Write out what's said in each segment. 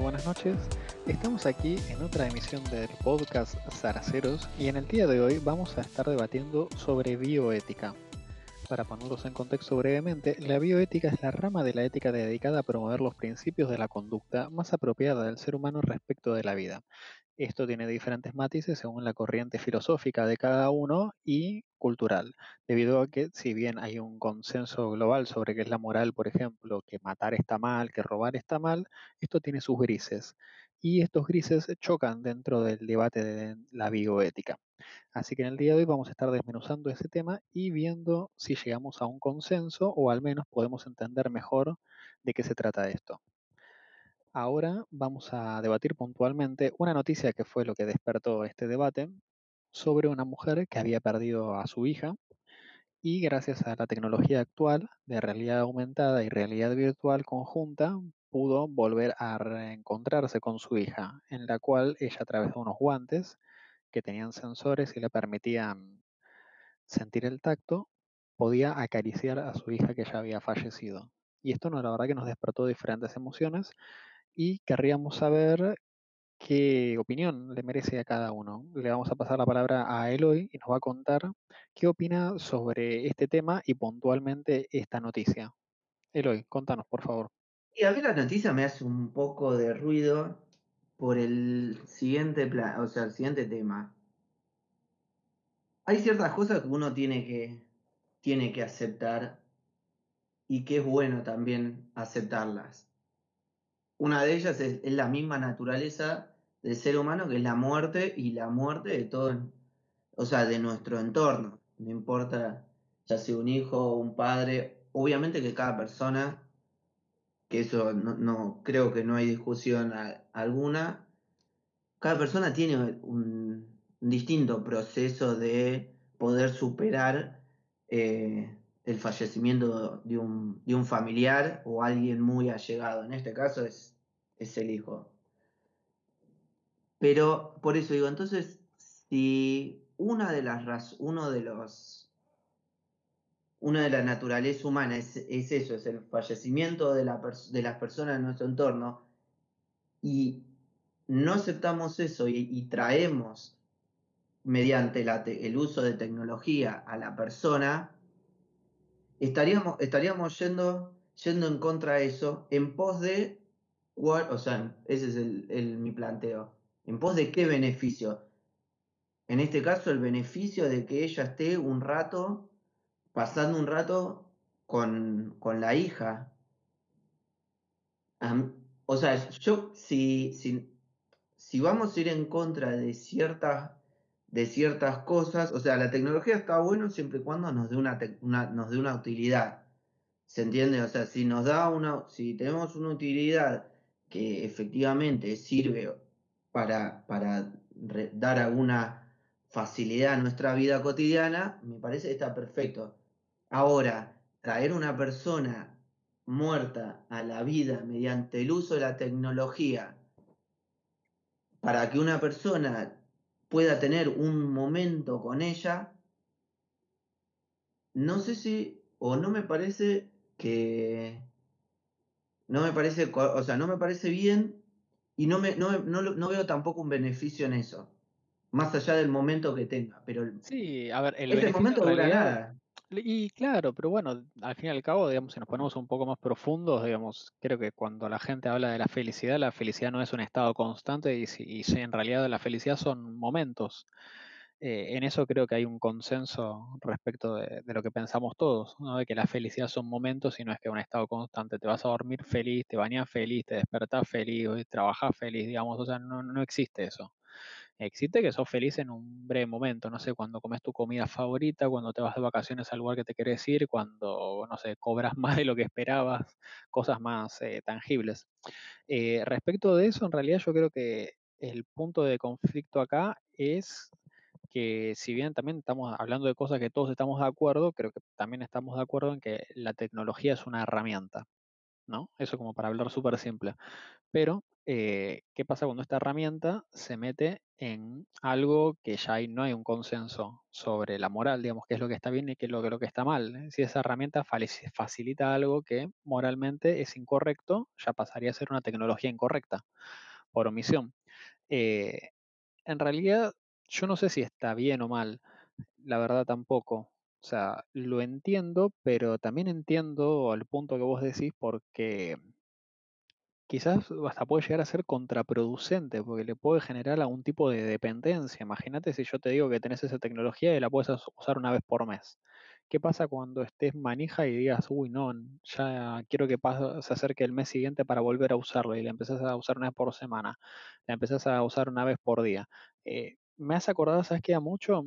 Buenas noches. Estamos aquí en otra emisión del podcast Zaraceros y en el día de hoy vamos a estar debatiendo sobre bioética. Para ponerlos en contexto brevemente, la bioética es la rama de la ética dedicada a promover los principios de la conducta más apropiada del ser humano respecto de la vida. Esto tiene diferentes matices según la corriente filosófica de cada uno y cultural, debido a que si bien hay un consenso global sobre qué es la moral, por ejemplo, que matar está mal, que robar está mal, esto tiene sus grises. Y estos grises chocan dentro del debate de la bioética. Así que en el día de hoy vamos a estar desmenuzando ese tema y viendo si llegamos a un consenso o al menos podemos entender mejor de qué se trata esto. Ahora vamos a debatir puntualmente una noticia que fue lo que despertó este debate sobre una mujer que había perdido a su hija y gracias a la tecnología actual de realidad aumentada y realidad virtual conjunta pudo volver a reencontrarse con su hija, en la cual ella a través de unos guantes que tenían sensores y le permitían sentir el tacto, podía acariciar a su hija que ya había fallecido. Y esto, no, la verdad que nos despertó diferentes emociones y querríamos saber qué opinión le merece a cada uno. Le vamos a pasar la palabra a Eloy y nos va a contar qué opina sobre este tema y puntualmente esta noticia. Eloy, contanos, por favor. Y a mí la noticia me hace un poco de ruido por el siguiente o sea, el siguiente tema. Hay ciertas cosas que uno tiene que, tiene que aceptar y que es bueno también aceptarlas. Una de ellas es, la misma naturaleza del ser humano, que es la muerte y la muerte de todo, o sea, de nuestro entorno. No importa ya sea un hijo o un padre, obviamente que cada persona que eso no, creo que no hay discusión alguna. Cada persona tiene un, distinto proceso de poder superar eh, el fallecimiento de un, de un, familiar o alguien muy allegado. En este caso es, es el hijo. Pero por eso digo, entonces, si una de las uno de los una de la naturaleza humana es, eso, es el fallecimiento de, las personas en nuestro entorno, y no aceptamos eso y, traemos mediante el uso de tecnología a la persona, estaríamos, estaríamos yendo, yendo en contra de eso en pos de, o sea, ese es el, mi planteo, en pos de qué beneficio. En este caso, el beneficio de que ella esté un rato pasando un rato con, la hija. o sea, yo si, si, si, vamos a ir en contra de ciertas, de ciertas cosas, o sea, la tecnología está bueno siempre y cuando nos dé una, nos dé una utilidad. ¿Se entiende? O sea, si nos da una, si tenemos una utilidad que efectivamente sirve para, para dar alguna facilidad a nuestra vida cotidiana, me parece que está perfecto. Ahora, traer una persona muerta a la vida mediante el uso de la tecnología para que una persona pueda tener un momento con ella, no sé si, o no me parece que, no me parece, o sea, no me parece bien y no, me, no, veo tampoco un beneficio en eso, más allá del momento que tenga, pero sí, a ver, el ese momento dura nada. Y claro, pero bueno, al fin y al cabo, digamos, si nos ponemos un poco más profundos, digamos, creo que cuando la gente habla de la felicidad, la felicidad no es un estado constante y, si, y en realidad la felicidad son momentos. Eh, en eso creo que hay un consenso respecto de, lo que pensamos todos, de que la felicidad son momentos y no es que un estado constante. Te vas a dormir feliz, te bañas feliz, te despertás feliz, trabajas feliz, digamos, o sea, no, no existe eso. Existe que sos feliz en un breve momento, no sé, cuando comes tu comida favorita, cuando te vas de vacaciones al lugar que te querés ir, cuando, no sé, cobras más de lo que esperabas, cosas más eh, tangibles. Eh, respecto de eso, en realidad yo creo que el punto de conflicto acá es que si bien también estamos hablando de cosas que todos estamos de acuerdo, creo que también estamos de acuerdo en que la tecnología es una herramienta. ¿No? Eso como para hablar súper simple. Pero, eh, ¿qué pasa cuando esta herramienta se mete en algo que ya no hay un consenso sobre la moral, digamos, qué es lo que está bien y qué es lo, lo que está mal? Si esa herramienta facilita algo que moralmente es incorrecto, ya pasaría a ser una tecnología incorrecta por omisión. Eh, en realidad, yo no sé si está bien o mal, la verdad tampoco. O sea, lo entiendo, pero también entiendo al punto que vos decís porque quizás hasta puede llegar a ser contraproducente, porque le puede generar algún tipo de dependencia. Imagínate si yo te digo que tenés esa tecnología y la puedes usar una vez por mes. ¿Qué pasa cuando estés manija y digas, uy, no, ya quiero que se acerque el mes siguiente para volver a usarlo y la empezás a usar una vez por semana, la empezás a usar una vez por día? Eh, me has acordado, ¿sabes qué? mucho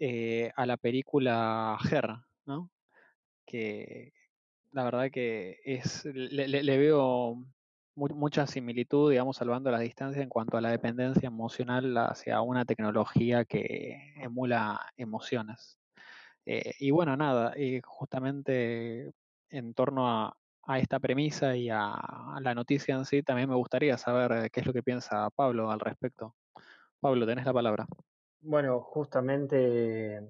eh, a la película Her, ¿no? Que la verdad que es, le, veo mucha similitud, digamos, salvando la distancia en cuanto a la dependencia emocional hacia una tecnología que emula emociones. Eh, y bueno, nada, y justamente en torno a, esta premisa y a, la noticia en sí, también me gustaría saber qué es lo que piensa Pablo al respecto. Pablo, tenés la palabra. Bueno, justamente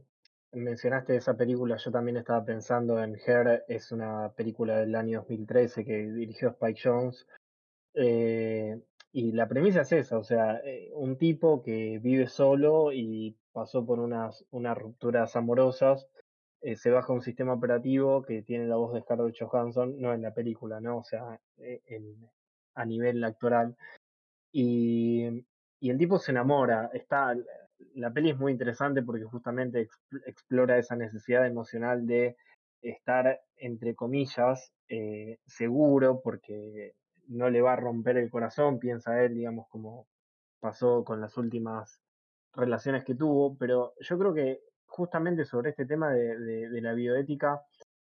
mencionaste esa película, yo también estaba pensando en Her, es una película del año 2013 que dirigió Spike Jones. Eh, y la premisa es esa, o sea, eh, un tipo que vive solo y pasó por unas, unas rupturas amorosas, eh, se baja un sistema operativo que tiene la voz de Scarlett Johansson, no en la película, ¿no? O sea, a nivel actoral. Y, y el tipo se enamora, está, la peli es muy interesante porque justamente explora esa necesidad emocional de estar, entre comillas, eh, seguro porque no le va a romper el corazón, piensa él, digamos, como pasó con las últimas relaciones que tuvo, pero yo creo que justamente sobre este tema de, la bioética,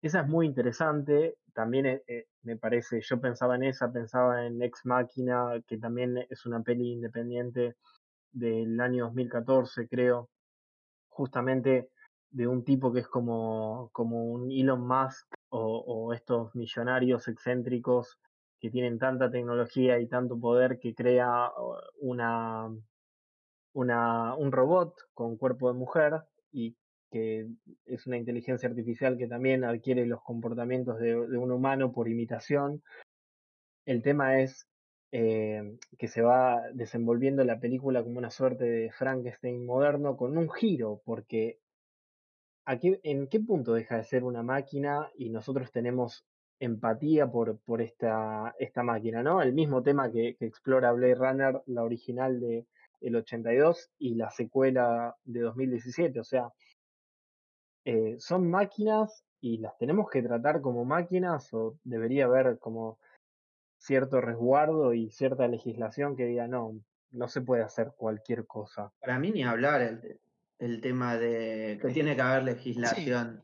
esa es muy interesante, también eh, eh, me parece, yo pensaba en esa, pensaba en Ex Máquina, que también es una peli independiente del año 2014, creo, justamente de un tipo que es como, como un Elon Musk o, estos millonarios excéntricos que tienen tanta tecnología y tanto poder que crea una, una, un robot con cuerpo de mujer y que es una inteligencia artificial que también adquiere los comportamientos de un humano por imitación. El tema es eh, que se va desenvolviendo la película como una suerte de Frankenstein moderno con un giro, porque ¿en qué punto deja de ser una máquina y nosotros tenemos empatía por, por esta, esta máquina, ¿no? El mismo tema que, explora Blade Runner, la original de el 82 y la secuela de 2017, o sea, eh, son máquinas y las tenemos que tratar como máquinas o debería haber como cierto resguardo y cierta legislación que diga, no, no se puede hacer cualquier cosa. Para mí ni hablar el, tema de que tiene que haber legislación.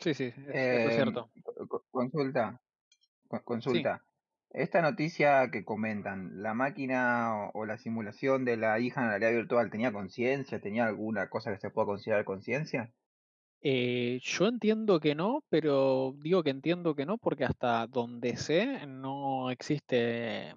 Sí, sí, es, em, cierto. Consulta, consulta. Esta noticia que comentan, ¿la máquina o, la simulación de la hija en la realidad virtual tenía conciencia? ¿Tenía alguna cosa que se pueda considerar conciencia? Eh, yo entiendo que no, pero digo que entiendo que no porque hasta donde sé no existe,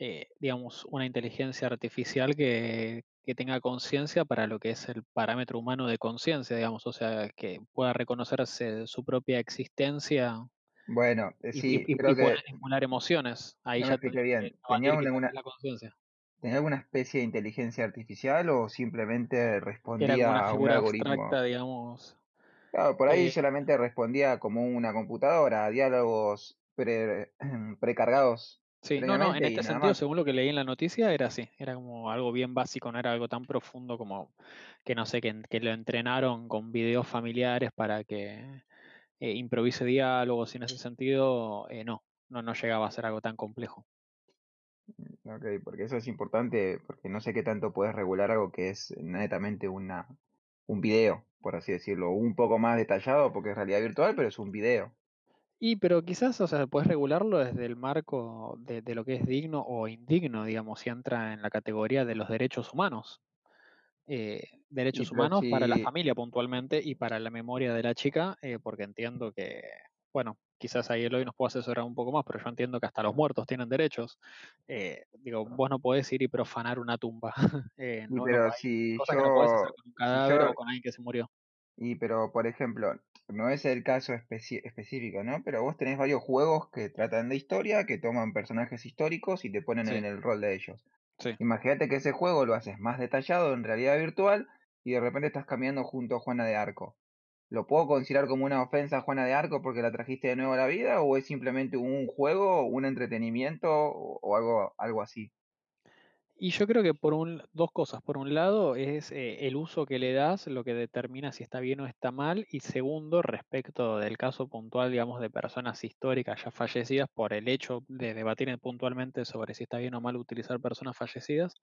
eh, digamos, una inteligencia artificial que, tenga conciencia para lo que es el parámetro humano de conciencia, digamos, o sea, que pueda reconocerse su propia existencia Bueno, eh, sí, y, creo que estimular emociones. Ahí ya bien. ¿Tenía la conciencia. ¿Tenía alguna especie de inteligencia artificial o simplemente respondía a un algoritmo? digamos, Claro, por ahí solamente respondía como una computadora, a diálogos precargados. Sí, no, no, en este sentido, según lo que leí en la noticia, era así, era como algo bien básico, no era algo tan profundo como que no sé, que, que lo entrenaron con videos familiares para que eh, improvise diálogos y en ese sentido, eh, no, no, no llegaba a ser algo tan complejo. Mm, ok, porque eso es importante, porque no sé qué tanto puedes regular algo que es netamente una, un video, por así decirlo, un poco más detallado porque es realidad virtual, pero es un video. Y pero quizás, o sea, puedes regularlo desde el marco de, lo que es digno o indigno, digamos, si entra en la categoría de los derechos humanos. Eh, derechos humanos para la familia puntualmente y para la memoria de la chica, eh, porque entiendo que bueno, quizás ahí Eloy nos pueda asesorar un poco más, pero yo entiendo que hasta los muertos tienen derechos. Eh, digo, vos no podés ir y profanar una tumba. Eh, no, no, pero hay si cosas que no podés hacer yo, con un cadáver yo, o con alguien que se murió. y pero por ejemplo, no es el caso específico, ¿no? Pero vos tenés varios juegos que tratan de historia, que toman personajes históricos y te ponen Sí, en el rol de ellos. sí. Imagínate que ese juego lo haces más detallado en realidad virtual y de repente estás cambiando junto a Juana de Arco. ¿Lo puedo considerar como una ofensa a Juana de Arco porque la trajiste de nuevo a la vida o es simplemente un juego, un entretenimiento o, algo, algo así? Y yo creo que por un, dos cosas. Por un lado es eh, el uso que le das lo que determina si está bien o está mal. Y segundo, respecto del caso puntual, digamos, de personas históricas ya fallecidas, por el hecho de debatir puntualmente sobre si está bien o mal utilizar personas fallecidas,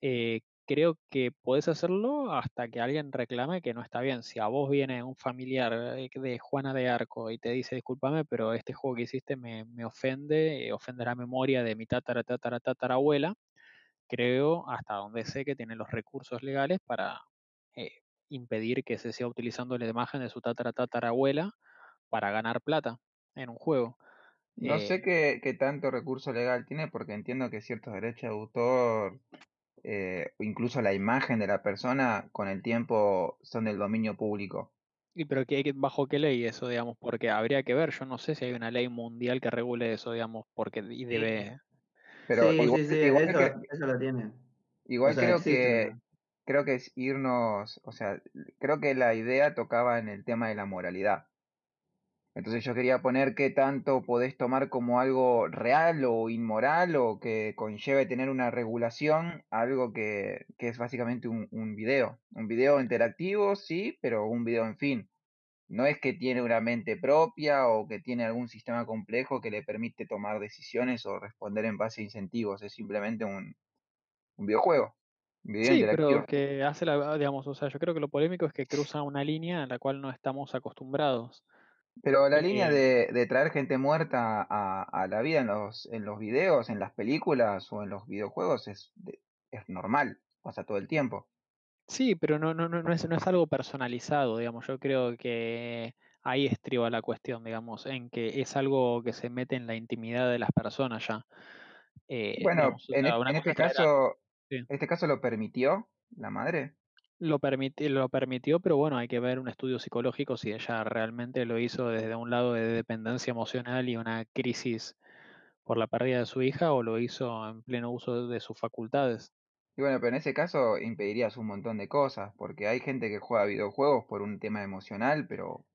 eh, creo que podés hacerlo hasta que alguien reclame que no está bien. Si a vos viene un familiar eh, de Juana de Arco y te dice, discúlpame, pero este juego que hiciste me, me ofende, eh, ofende la memoria de mi tatara, tatara, tatarabuela creo, hasta donde sé que tiene los recursos legales para eh, impedir que se siga utilizando la imagen de su tatara tatarabuela para ganar plata en un juego. No sé qué, qué tanto recurso legal tiene porque entiendo que ciertos derechos de autor, eh, o incluso la imagen de la persona, con el tiempo son del dominio público. y pero ¿qué, bajo qué ley eso, digamos? Porque habría que ver, yo no sé si hay una ley mundial que regule eso, digamos, porque y debe... Pero sí, igual, sí, sí, igual, eso, cre- eso lo tiene. O igual sea, creo existe que creo que es irnos, o sea, creo que la idea tocaba en el tema de la moralidad. Entonces yo quería poner qué tanto podés tomar como algo real o inmoral o que conlleve tener una regulación, algo que, que es básicamente un, un video. Un video interactivo, sí, pero un video en fin. No es que tiene una mente propia o que tiene algún sistema complejo que le permite tomar decisiones o responder en base a incentivos. Es simplemente un, un videojuego, un video Sí, pero que hace la, digamos, o sea, yo creo que lo polémico es que cruza una línea a la cual no estamos acostumbrados. Pero la línea Eh, de, de traer gente muerta a, a la vida en los, en los videos, en las películas o en los videojuegos es, es normal, pasa todo el tiempo. Sí, pero no, no, no, es, no es algo personalizado, digamos. Yo creo que ahí estriba la cuestión, digamos, en que es algo que se mete en la intimidad de las personas ya. Eh, Bueno, digamos, en, en este caso, sí, este caso lo permitió la madre. Lo permiti- lo permitió, pero bueno, hay que ver un estudio psicológico si ella realmente lo hizo desde un lado de dependencia emocional y una crisis por la pérdida de su hija o lo hizo en pleno uso de sus facultades. Y bueno, pero en ese caso impedirías un montón de cosas, porque hay gente que juega videojuegos por un tema emocional, pero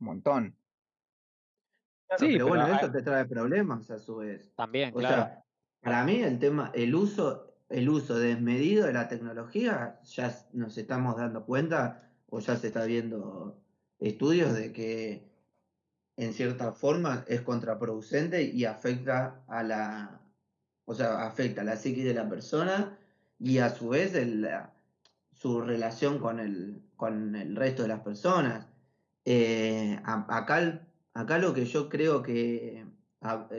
un montón. Claro, Sí, pero pero bueno, hay- eso te trae problemas a su vez. también, O claro. sea, para mí el tema, el uso, el uso desmedido de la tecnología, ya nos estamos dando cuenta, o ya se está viendo estudios de que en cierta forma es contraproducente y afecta a la, o sea, afecta a la psiquis de la persona y a su vez el- su relación con el, con el resto de las personas. Eh, acá, acá lo que yo creo que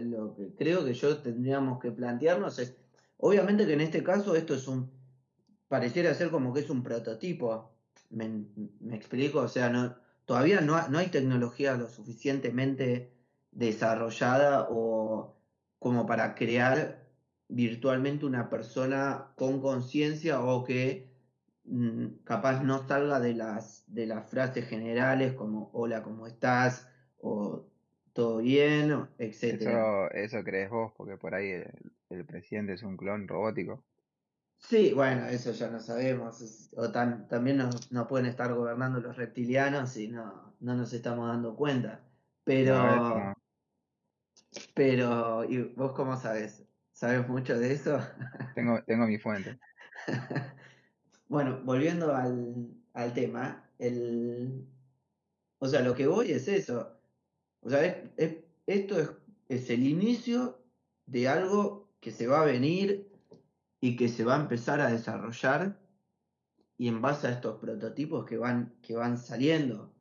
lo que creo que yo tendríamos que plantearnos es, obviamente que en este caso esto es un, pareciera ser como que es un prototipo. ¿Me, explico? O sea, no, todavía no, no hay tecnología lo suficientemente desarrollada o como para crear virtualmente una persona con conciencia o que mm, capaz no salga de las, de las frases generales como hola, ¿cómo estás? o todo bien, etcétera. Eso, eso crees vos, porque por ahí el, el presidente es un clon robótico. Sí, bueno, eso ya no sabemos. O tam- también nos, nos pueden estar gobernando los reptilianos y no, no nos estamos dando cuenta. No, eso no. Pero, pero, ¿y vos cómo sabes? ¿Sabes mucho de eso? Tengo, tengo mi fuente. Bueno, volviendo al, al tema, el, o sea, lo que voy es eso. O sea, es- es- esto es, el inicio de algo que se va a venir y que se va a empezar a desarrollar y en base a estos prototipos que van, que van saliendo.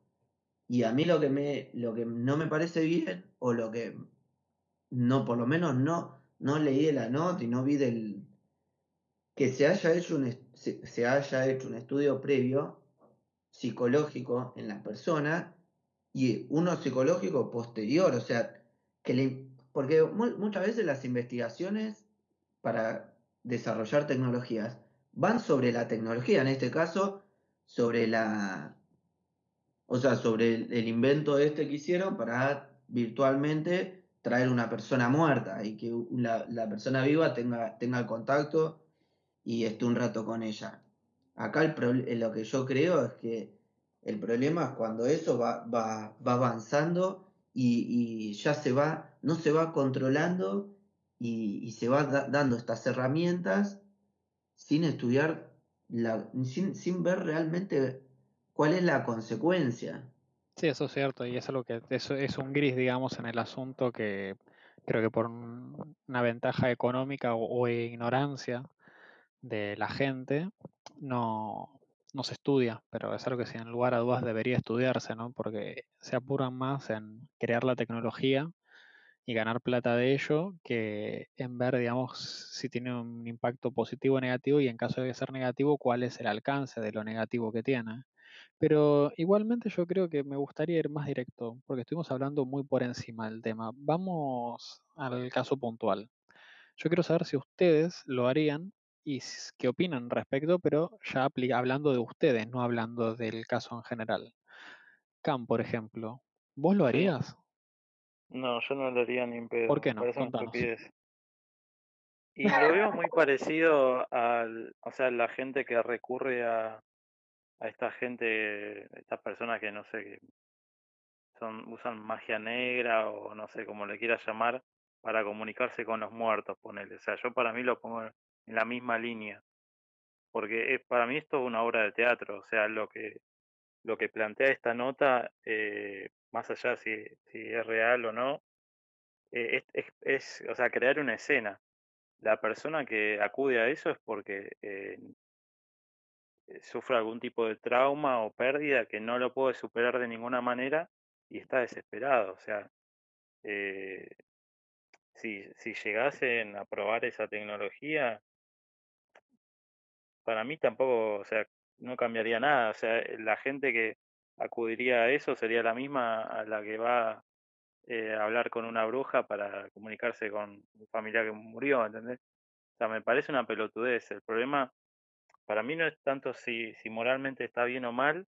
Y a mí lo que, me, lo que no me parece bien, o lo que no, por lo menos no, no leí de la nota y no vi del que se haya hecho un, se, haya hecho un estudio previo psicológico en la persona y uno psicológico posterior, o sea, que porque muchas veces las investigaciones para desarrollar tecnologías van sobre la tecnología, en este caso, sobre la, o sea, sobre el, invento este que hicieron para virtualmente traer una persona muerta y que la, persona viva tenga, tenga el contacto y esté un rato con ella. Acá el lo que yo creo es que el problema es cuando eso va, va, va avanzando y, ya se va, no se va controlando y, se va dando estas herramientas sin estudiar, la, sin, sin ver realmente cuál es la consecuencia. Sí, eso es cierto, y es lo que eso es un gris, digamos, en el asunto que creo que por una ventaja económica o, ignorancia de la gente no, no, se estudia, pero es algo que sin lugar a dudas debería estudiarse, ¿no? Porque se apuran más en crear la tecnología y ganar plata de ello que en ver, digamos, si tiene un impacto positivo o negativo y en caso de ser negativo, cuál es el alcance de lo negativo que tiene. Pero igualmente yo creo que me gustaría ir más directo, porque estuvimos hablando muy por encima del tema. Vamos al caso puntual. Yo quiero saber si ustedes lo harían y qué opinan respecto, pero ya hablando de ustedes, no hablando del caso en general. Cam, por ejemplo, ¿vos lo harías? No, yo no lo haría ni en pedo. ¿Por qué no? Y lo veo muy parecido al, o sea, la gente que recurre a, a esta gente, estas personas que no sé, que son, usan magia negra o no sé cómo le quieras llamar, para comunicarse con los muertos, ponele. O sea, yo para mí lo pongo en la misma línea. Porque para mí esto es una obra de teatro, o sea, lo que, lo que plantea esta nota, eh, más allá si, si es real o no, eh, es, es, o sea, crear una escena. La persona que acude a eso es porque eh, sufre algún tipo de trauma o pérdida que no lo puede superar de ninguna manera y está desesperado. O sea, eh, si, si llegasen a probar esa tecnología, para mí tampoco, o sea, no cambiaría nada. O sea, la gente que acudiría a eso sería la misma a la que va eh, a hablar con una bruja para comunicarse con un familiar que murió, ¿entendés? O sea, me parece una pelotudez. El problema para mí no es tanto si, si moralmente está bien o mal,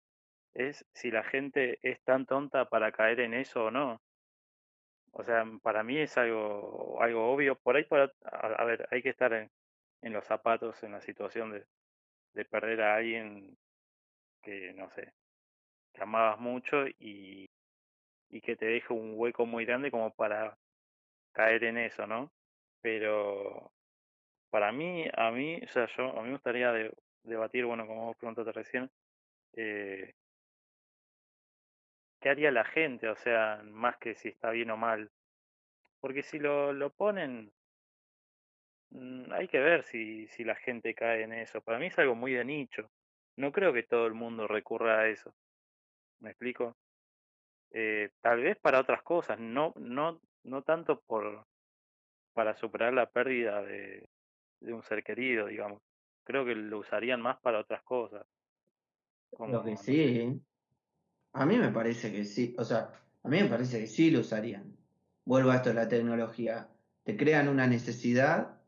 es si la gente es tan tonta para caer en eso o no. O sea, para mí es algo, algo obvio. Por ahí, para, a, ver, hay que estar en, los zapatos, en la situación de, de perder a alguien que, no sé, que amabas mucho y, y que te deja un hueco muy grande como para caer en eso, ¿no? Pero para mí, a mí, o sea, yo, a mí me gustaría debatir, bueno, como vos preguntaste recién, eh, ¿qué haría la gente? O sea, más que si está bien o mal. Porque si lo, lo ponen, hay que ver si, si la gente cae en eso. Para mí es algo muy de nicho. No creo que todo el mundo recurra a eso. ¿Me explico? Eh, tal vez para otras cosas, no, no, no tanto por para superar la pérdida de, de un ser querido, digamos. Creo que lo usarían más para otras cosas. lo que sí, a mí me parece que sí, o sea, a mí me parece que sí lo usarían. Vuelvo a esto de la tecnología. Te crean una necesidad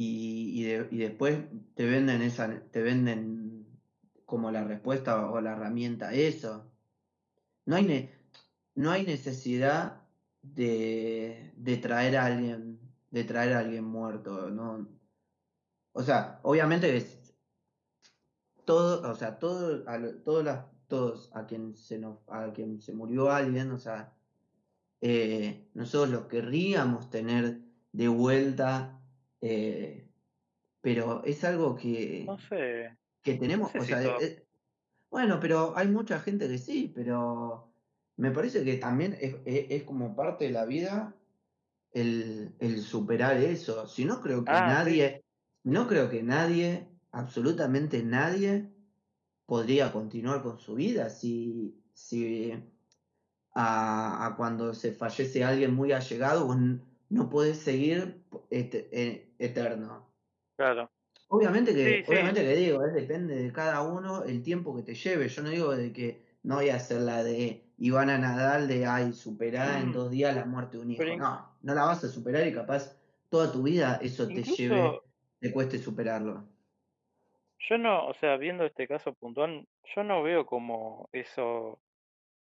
y, y, después te venden esa, te venden como la respuesta o la herramienta eso. No hay, no hay necesidad de, de traer a alguien, de traer a alguien muerto, no, o sea, obviamente es todo, o sea, todo, a, las, todos a quien se nos, a quien se murió alguien, o sea, eh, nosotros lo querríamos tener de vuelta, eh, pero es algo que, no sé. que tenemos, o sea, eh, bueno, pero hay mucha gente que sí, pero me parece que también es, es, como parte de la vida el, el, superar eso. Si no, creo que ah, nadie, no creo que nadie, absolutamente nadie, podría continuar con su vida si, si a, cuando se fallece alguien muy allegado no puedes seguir e, eterno. Claro. Obviamente que, obviamente que digo, depende de cada uno el tiempo que te lleve. Yo no digo de que no voy a hacer la de y van a Nadal de, ay, superada en Mm. dos días la muerte de un hijo. Pero No, no la vas a superar y capaz toda tu vida eso te lleve, te cueste superarlo. yo no, o sea, viendo este caso puntual, yo no veo como eso,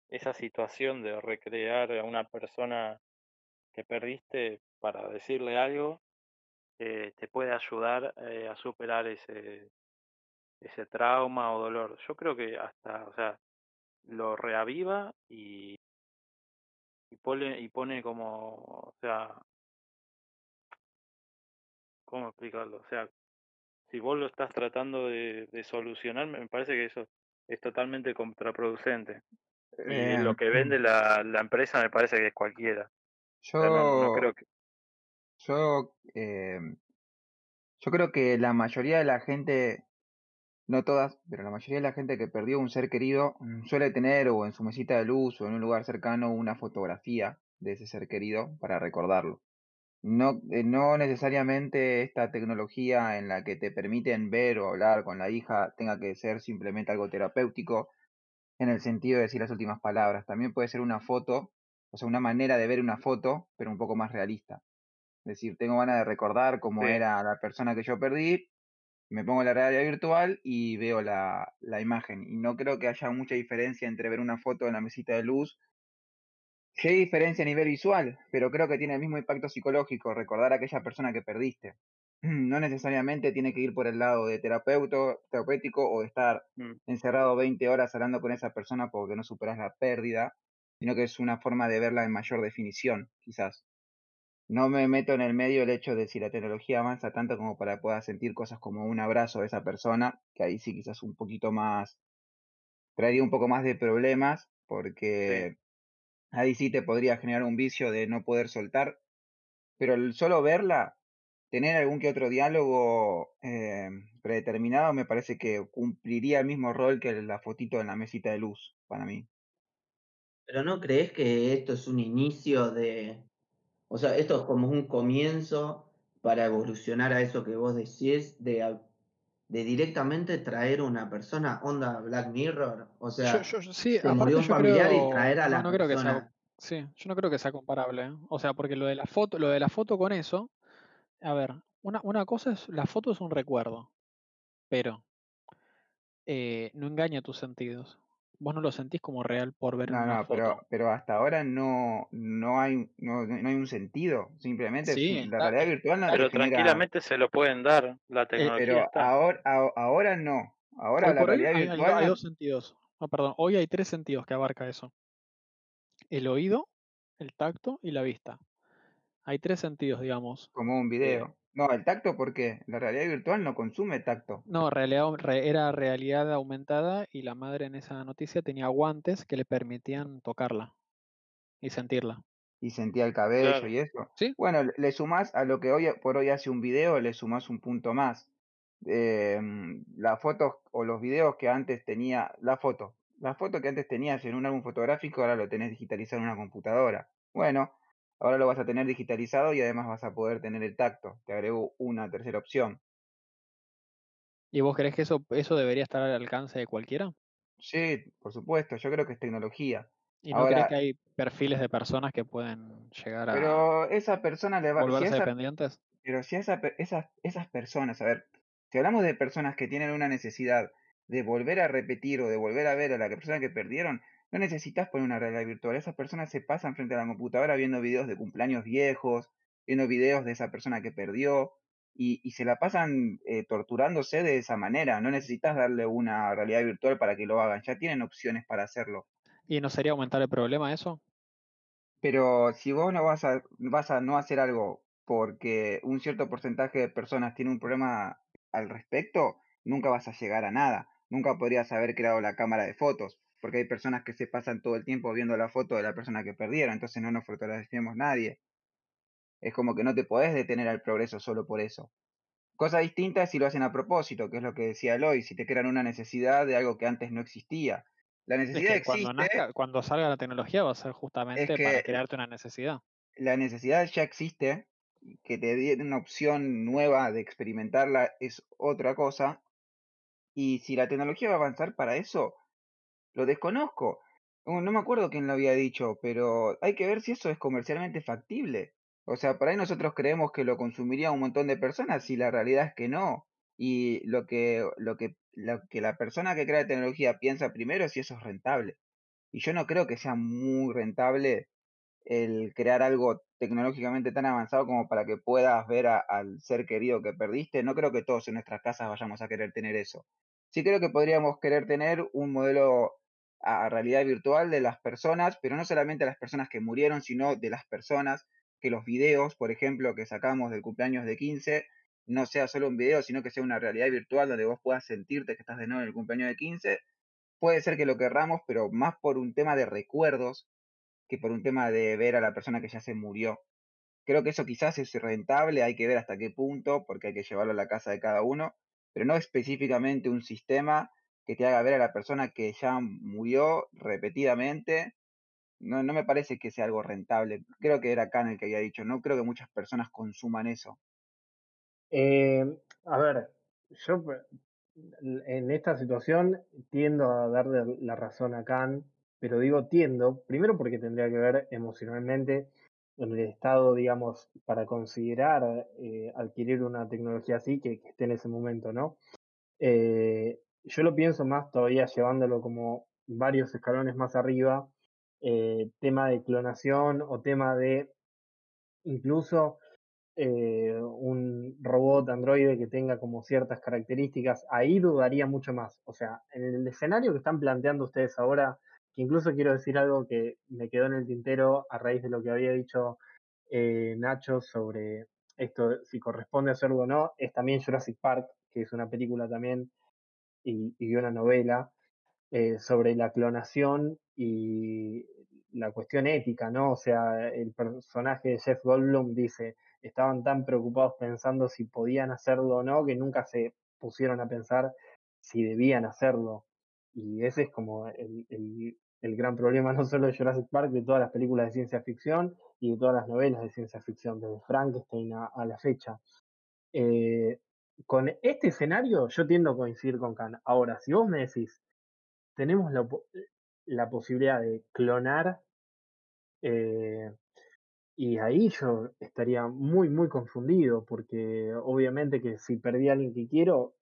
esa situación de recrear a una persona que perdiste para decirle algo, eh, te puede ayudar eh, a superar ese, ese trauma o dolor. Yo creo que hasta, o sea, lo reaviva y, y pone, y pone como, o sea, ¿cómo explicarlo? O sea, si vos lo estás tratando de, de solucionar, me parece que eso es totalmente contraproducente. Y Eh, lo que vende la, la empresa me parece que es cualquiera. O sea, no, no yo, creo que... yo, eh, yo creo que la mayoría de la gente, no todas, pero la mayoría de la gente que perdió un ser querido mm, suele tener o en su mesita de luz o en un lugar cercano una fotografía de ese ser querido para recordarlo. No, eh, no necesariamente esta tecnología en la que te permiten ver o hablar con la hija tenga que ser simplemente algo terapéutico en el sentido de decir las últimas palabras. También puede ser una foto, o sea, una manera de ver una foto, pero un poco más realista. Decir, tengo ganas de recordar cómo Sí, era la persona que yo perdí, me pongo la realidad virtual y veo la, la imagen. Y no creo que haya mucha diferencia entre ver una foto en la mesita de luz Sí hay diferencia a nivel visual, pero creo que tiene el mismo impacto psicológico recordar a aquella persona que perdiste. No necesariamente tiene que ir por el lado de terapeuto, terapéutico o de estar mm, encerrado 20 horas hablando con esa persona porque no superas la pérdida, sino que es una forma de verla en mayor definición, quizás. No me meto en el medio el hecho de si la tecnología avanza tanto como para pueda sentir cosas como un abrazo de esa persona, que ahí sí quizás un poquito más, traería un poco más de problemas, porque ahí sí te podría generar un vicio de no poder soltar, pero el solo verla, tener algún que otro diálogo eh, predeterminado, me parece que cumpliría el mismo rol que la fotito en la mesita de luz, para mí. Pero ¿no crees que esto es un inicio de, o sea, esto es como un comienzo para evolucionar a eso que vos decís, de, de directamente traer una persona onda Black Mirror? O sea, yo, yo- sí, se murió un familiar y traer a no, la no creo que sea, persona. sí, yo no creo que sea comparable, ¿eh? O sea, porque lo de la foto, lo de la foto con eso, a ver, una, una cosa es, la foto es un recuerdo, pero eh, no engaña tus sentidos. Vos no lo sentís como real por ver No, una no, pero, foto. pero hasta ahora no, no hay, no, no hay un sentido. Simplemente Sí, la está, realidad eh, virtual no Pero genera, tranquilamente se lo pueden dar. La eh, tecnología pero está. ahora, a- ahora no. Ahora hoy la realidad hay, hay virtual hay no, dos sentidos. No, perdón, hoy hay tres sentidos que abarca eso. El oído, el tacto y la vista. Hay tres sentidos, digamos. como un Eh, video. No, el tacto, ¿por qué? La realidad virtual no consume tacto. no, realidad, era realidad aumentada y la madre en esa noticia tenía guantes que le permitían tocarla y sentirla. y sentía el cabello Claro. y eso. ¿Sí? Bueno, le- le sumás a lo que hoy por hoy hace un video, le sumás un punto más. Em, las fotos o los videos que antes tenía, la foto, la foto que antes tenías en un álbum fotográfico, ahora lo tenés digitalizado en una computadora. Bueno, ahora lo vas a tener digitalizado y además vas a poder tener el tacto. Te agrego una tercera opción. ¿Y vos crees que eso, eso debería estar al alcance de cualquiera? Sí, por supuesto, yo creo que es tecnología. ¿Y no crees que hay perfiles de personas que pueden llegar a pero esa persona le va, si volverse esa dependientes? Pero si esa esas, esas personas, a ver, si hablamos de personas que tienen una necesidad de volver a repetir o de volver a ver a la persona que perdieron, no necesitas poner una realidad virtual. Esas personas se pasan frente a la computadora viendo videos de cumpleaños viejos, viendo videos de esa persona que perdió y, y se la pasan eh, torturándose de esa manera. No necesitas darle una realidad virtual para que lo hagan. Ya tienen opciones para hacerlo. ¿Y no sería aumentar el problema eso? Pero si vos no vas a, vas a no hacer algo porque un cierto porcentaje de personas tiene un problema al respecto, nunca vas a llegar a nada. Nunca podrías haber creado la cámara de fotos, porque hay personas que se pasan todo el tiempo viendo la foto de la persona que perdieron, entonces no nos fotografiamos nadie. Es como que no te podés detener al progreso solo por eso. Cosa distinta es si lo hacen a propósito, que es lo que decía Eloy, si te crean una necesidad de algo que antes no existía. La Es necesidad cuando existe, nazca, cuando salga la tecnología va a ser es justamente para crearte una necesidad. la necesidad ya existe, que te den una opción nueva de experimentarla es otra cosa, y si la tecnología va a avanzar para eso, lo desconozco. No me acuerdo quién lo había dicho, pero hay que ver si eso es comercialmente factible. O sea, por ahí nosotros creemos que lo consumiría un montón de personas y la realidad es que no. Y lo que, lo que, lo que la persona que crea tecnología piensa primero es si eso es rentable. Y yo no creo que sea muy rentable el crear algo tecnológicamente tan avanzado como para que puedas ver al ser querido que perdiste. No creo que todos en nuestras casas vayamos a querer tener eso. Sí creo que podríamos querer tener un modelo a realidad virtual de las personas, pero no solamente a las personas que murieron, sino de las personas, que los videos, por ejemplo, que sacamos del cumpleaños de 15, no sea solo un video, sino que sea una realidad virtual donde vos puedas sentirte que estás de nuevo en el cumpleaños de 15. Puede ser que lo querramos, pero más por un tema de recuerdos que por un tema de ver a la persona que ya se murió. Creo que eso quizás es rentable, hay que ver hasta qué punto, porque hay que llevarlo a la casa de cada uno, pero no específicamente un sistema que te haga ver a la persona que ya murió repetidamente. No, no me parece que sea algo rentable. Creo que era Khan el que había dicho, no creo que muchas personas consuman eso. Eh, a ver, yo en esta situación tiendo a darle la razón a Khan pero digo tiendo, primero porque tendría que ver emocionalmente en el estado, digamos, para considerar eh, adquirir una tecnología así que, esté en ese momento, ¿no? Eh, yo lo pienso más todavía llevándolo como varios escalones más arriba, eh, tema de clonación o tema de incluso un robot androide que tenga como ciertas características, ahí dudaría mucho más. O sea, en el escenario que están planteando ustedes ahora, que incluso quiero decir algo que me quedó en el tintero a raíz de lo que había dicho eh, Nacho sobre esto, si corresponde hacerlo o no, es también Jurassic Park, que es una película también y, una novela eh, sobre la clonación y la cuestión ética, ¿no? O sea, el personaje de Jeff Goldblum dice, estaban tan preocupados pensando si podían hacerlo o no, que nunca se pusieron a pensar si debían hacerlo. Y ese es como el, el, gran problema no solo de Jurassic Park, de todas las películas de ciencia ficción y de todas las novelas de ciencia ficción, desde Frankenstein a, la fecha. Eh, con este escenario yo tiendo a coincidir con Khan. Ahora, si vos me decís, tenemos la, posibilidad de clonar, eh, y ahí yo estaría muy, muy confundido, porque obviamente que si perdí a alguien que quiero,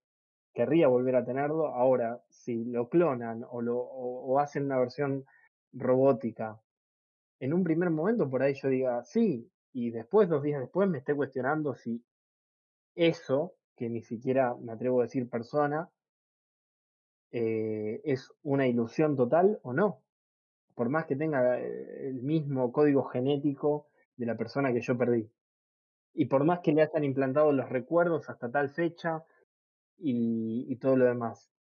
querría volver a tenerlo. Ahora, si lo clonan o, lo, o, hacen una versión robótica, en un primer momento por ahí yo diga sí, y después, dos días después, me esté cuestionando si eso, que ni siquiera me atrevo a decir persona, eh, es una ilusión total o no. Por más que tenga eh, el mismo código genético de la persona que yo perdí. Y por más que le hayan implantado los recuerdos hasta tal fecha, y, todo lo demás.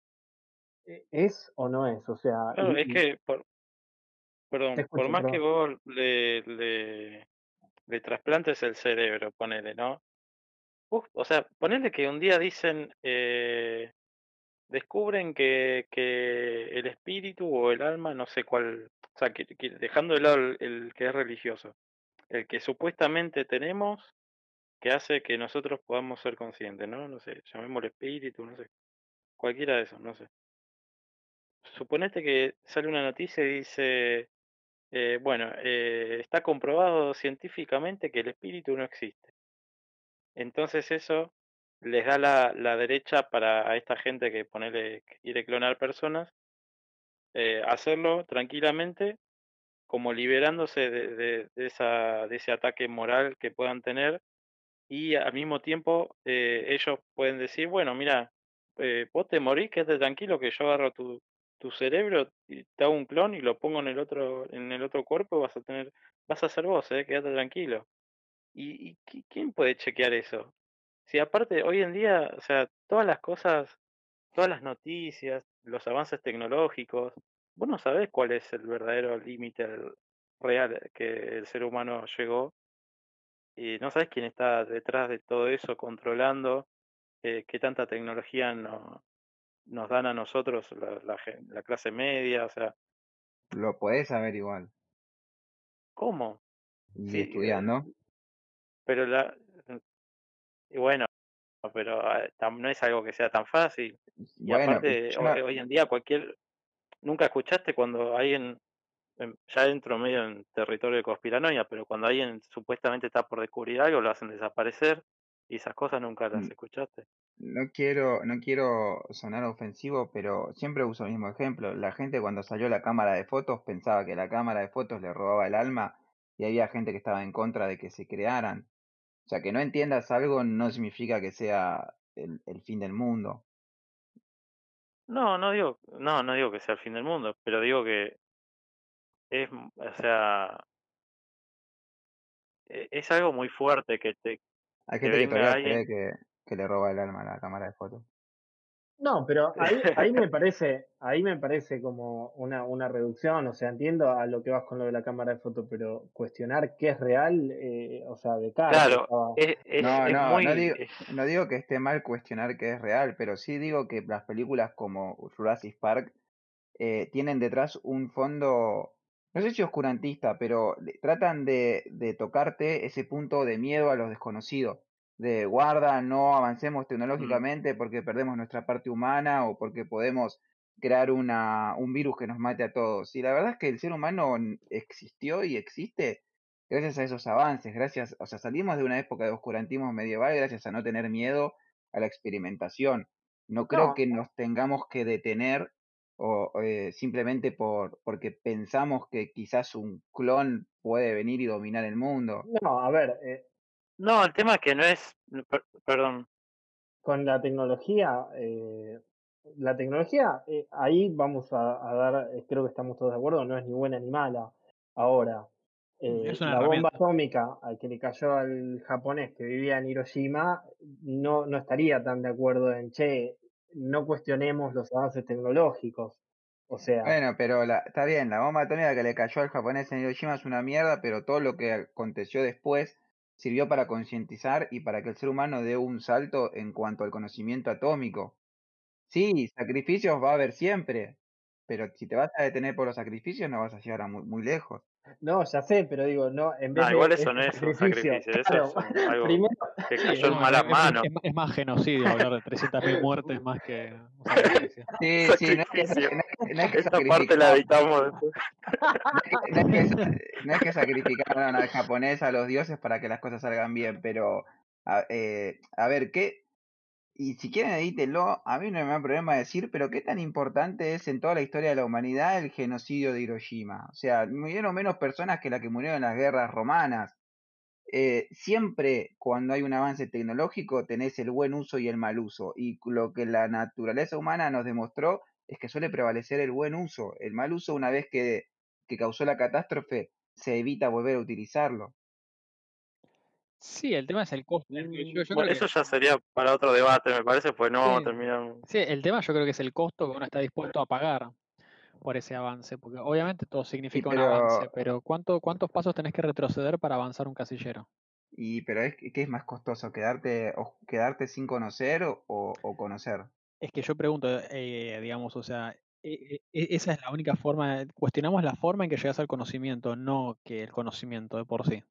¿E-, ¿Es o no es? O sea. Claro, es que, por, perdón, por más que vos le, le, le, trasplantes el cerebro, ponele, ¿no? O sea, ponele que un día dicen, eh, descubren que, que el espíritu o el alma, no sé cuál, o sea, que, dejando de lado el, que es religioso, el que supuestamente tenemos que hace que nosotros podamos ser conscientes, ¿no? No sé, llamémosle espíritu, no sé. Cualquiera de esos, no sé. Suponete que sale una noticia y dice, eh, bueno, eh, está comprobado científicamente que el espíritu no existe. Entonces eso les da la, la derecha para a esta gente que ponele, que quiere clonar personas, eh, hacerlo tranquilamente, como liberándose de, de, de, esa, de ese ataque moral que puedan tener y al mismo tiempo eh, ellos pueden decir, bueno, mira, eh, vos te morís, quédate tranquilo que yo agarro tu, tu cerebro y te hago un clon y lo pongo en el otro, en el otro cuerpo, vas a tener, vas a ser vos, eh, quédate tranquilo. ¿Y, y quién puede chequear eso? Si aparte hoy en día, o sea, todas las cosas, todas las noticias, los avances tecnológicos, vos no sabés cuál es el verdadero límite real que el ser humano llegó y no sabes quién está detrás de todo eso controlando, eh, qué tanta tecnología no, nos dan a nosotros, la, la, clase media, o sea. Lo puedes saber igual. ¿Cómo? sí, estudiando. Pero la. Y bueno, pero ah, no es algo que sea tan fácil. Y aparte, hoy, en día cualquier. ¿Nunca escuchaste cuando alguien ya entro medio en territorio de conspiranoia, pero cuando alguien supuestamente está por descubrir algo, lo hacen desaparecer y esas cosas nunca las Mm. escuchaste. No quiero, no quiero sonar ofensivo, pero siempre uso el mismo ejemplo. La gente cuando salió la cámara de fotos pensaba que la cámara de fotos le robaba el alma y había gente que estaba en contra de que se crearan. O sea, que no entiendas algo no significa que sea el, el fin del mundo. No, no digo, no, no digo que sea el fin del mundo, pero digo que es, o sea, e- es algo muy fuerte que te Hay que gente que venga todavía alguien. cree que, que le roba el alma a la cámara de fotos. No, pero ahí, ahí me parece, ahí me parece como una, una reducción, o sea, entiendo a lo que vas con lo de la cámara de foto, pero cuestionar qué es real, eh, o sea, de cara Claro, estaba- es, es, No, es no, digo, no digo que esté mal cuestionar que es real, pero sí digo que las películas como Jurassic Park eh, tienen detrás un fondo, no sé si oscurantista, pero tratan de, de tocarte ese punto de miedo a los desconocidos, de guarda, no avancemos mm, tecnológicamente porque perdemos nuestra parte humana o porque podemos crear una, un virus que nos mate a todos. Y la verdad es que el ser humano existió y existe gracias a esos avances, gracias, o sea, salimos de una época de oscurantismo medieval gracias a no tener miedo a la experimentación. No creo No, que nos tengamos que detener o eh, simplemente por porque pensamos que quizás un clon puede venir y dominar el mundo. no, a ver, eh, no, el tema es que no es, per- perdón, con la tecnología, eh, la tecnología, eh, ahí vamos a, a dar, eh, creo que estamos todos de acuerdo, no es ni buena ni mala. Ahora, eh, la bomba atómica al que le cayó al japonés que vivía en Hiroshima, no, no estaría tan de acuerdo en, che, no cuestionemos los avances tecnológicos. O sea, Bueno, pero la, está bien, la bomba atómica que le cayó al japonés en Hiroshima es una mierda, pero todo lo que aconteció después sirvió para concientizar y para que el ser humano dé un salto en cuanto al conocimiento atómico. Sí, sacrificios va a haber siempre, pero si te vas a detener por los sacrificios no vas a llegar a muy, muy lejos. No, ya sé, pero digo, no, en vez no, igual de eso ese no es un sacrificio, sacrificio, eso claro, es un- algo primero, que cayó en malas es, es más, manos. es más- es más genocidio hablar de 300.000 muertes más que un sacrificio. Sí, sí, no es que, no es que- no es que Esta parte la sacrificar- editamos después. no es que, no es que- no es que sacrificaron al japonés a los dioses para que las cosas salgan bien, pero a, eh, a ver, ¿qué? Y si quieren edítenlo, a mí no me da problema decir, pero ¿qué tan importante es en toda la historia de la humanidad el genocidio de Hiroshima? O sea, murieron menos personas que las que murieron en las guerras romanas. Eh, siempre cuando hay un avance tecnológico tenés el buen uso y el mal uso. Y lo que la naturaleza humana nos demostró es que suele prevalecer el buen uso. El mal uso, una vez que, que causó la catástrofe, se evita volver a utilizarlo. Sí, el tema es el costo. Yo, yo Bueno, creo eso que, ya sería para otro debate, me parece, pues no vamos a Sí. terminar. sí, el tema yo creo que es el costo que uno está dispuesto a pagar por ese avance, porque obviamente todo significa un pero- avance, pero ¿cuánto, ¿cuántos pasos tenés que retroceder para avanzar un casillero? Y, pero es, ¿qué es más costoso? ¿Quedarte, o, quedarte sin conocer o, o conocer? Es que yo pregunto, eh, digamos, o sea, e- e- e- esa es la única forma, cuestionamos la forma en que llegas al conocimiento, no que el conocimiento de por sí.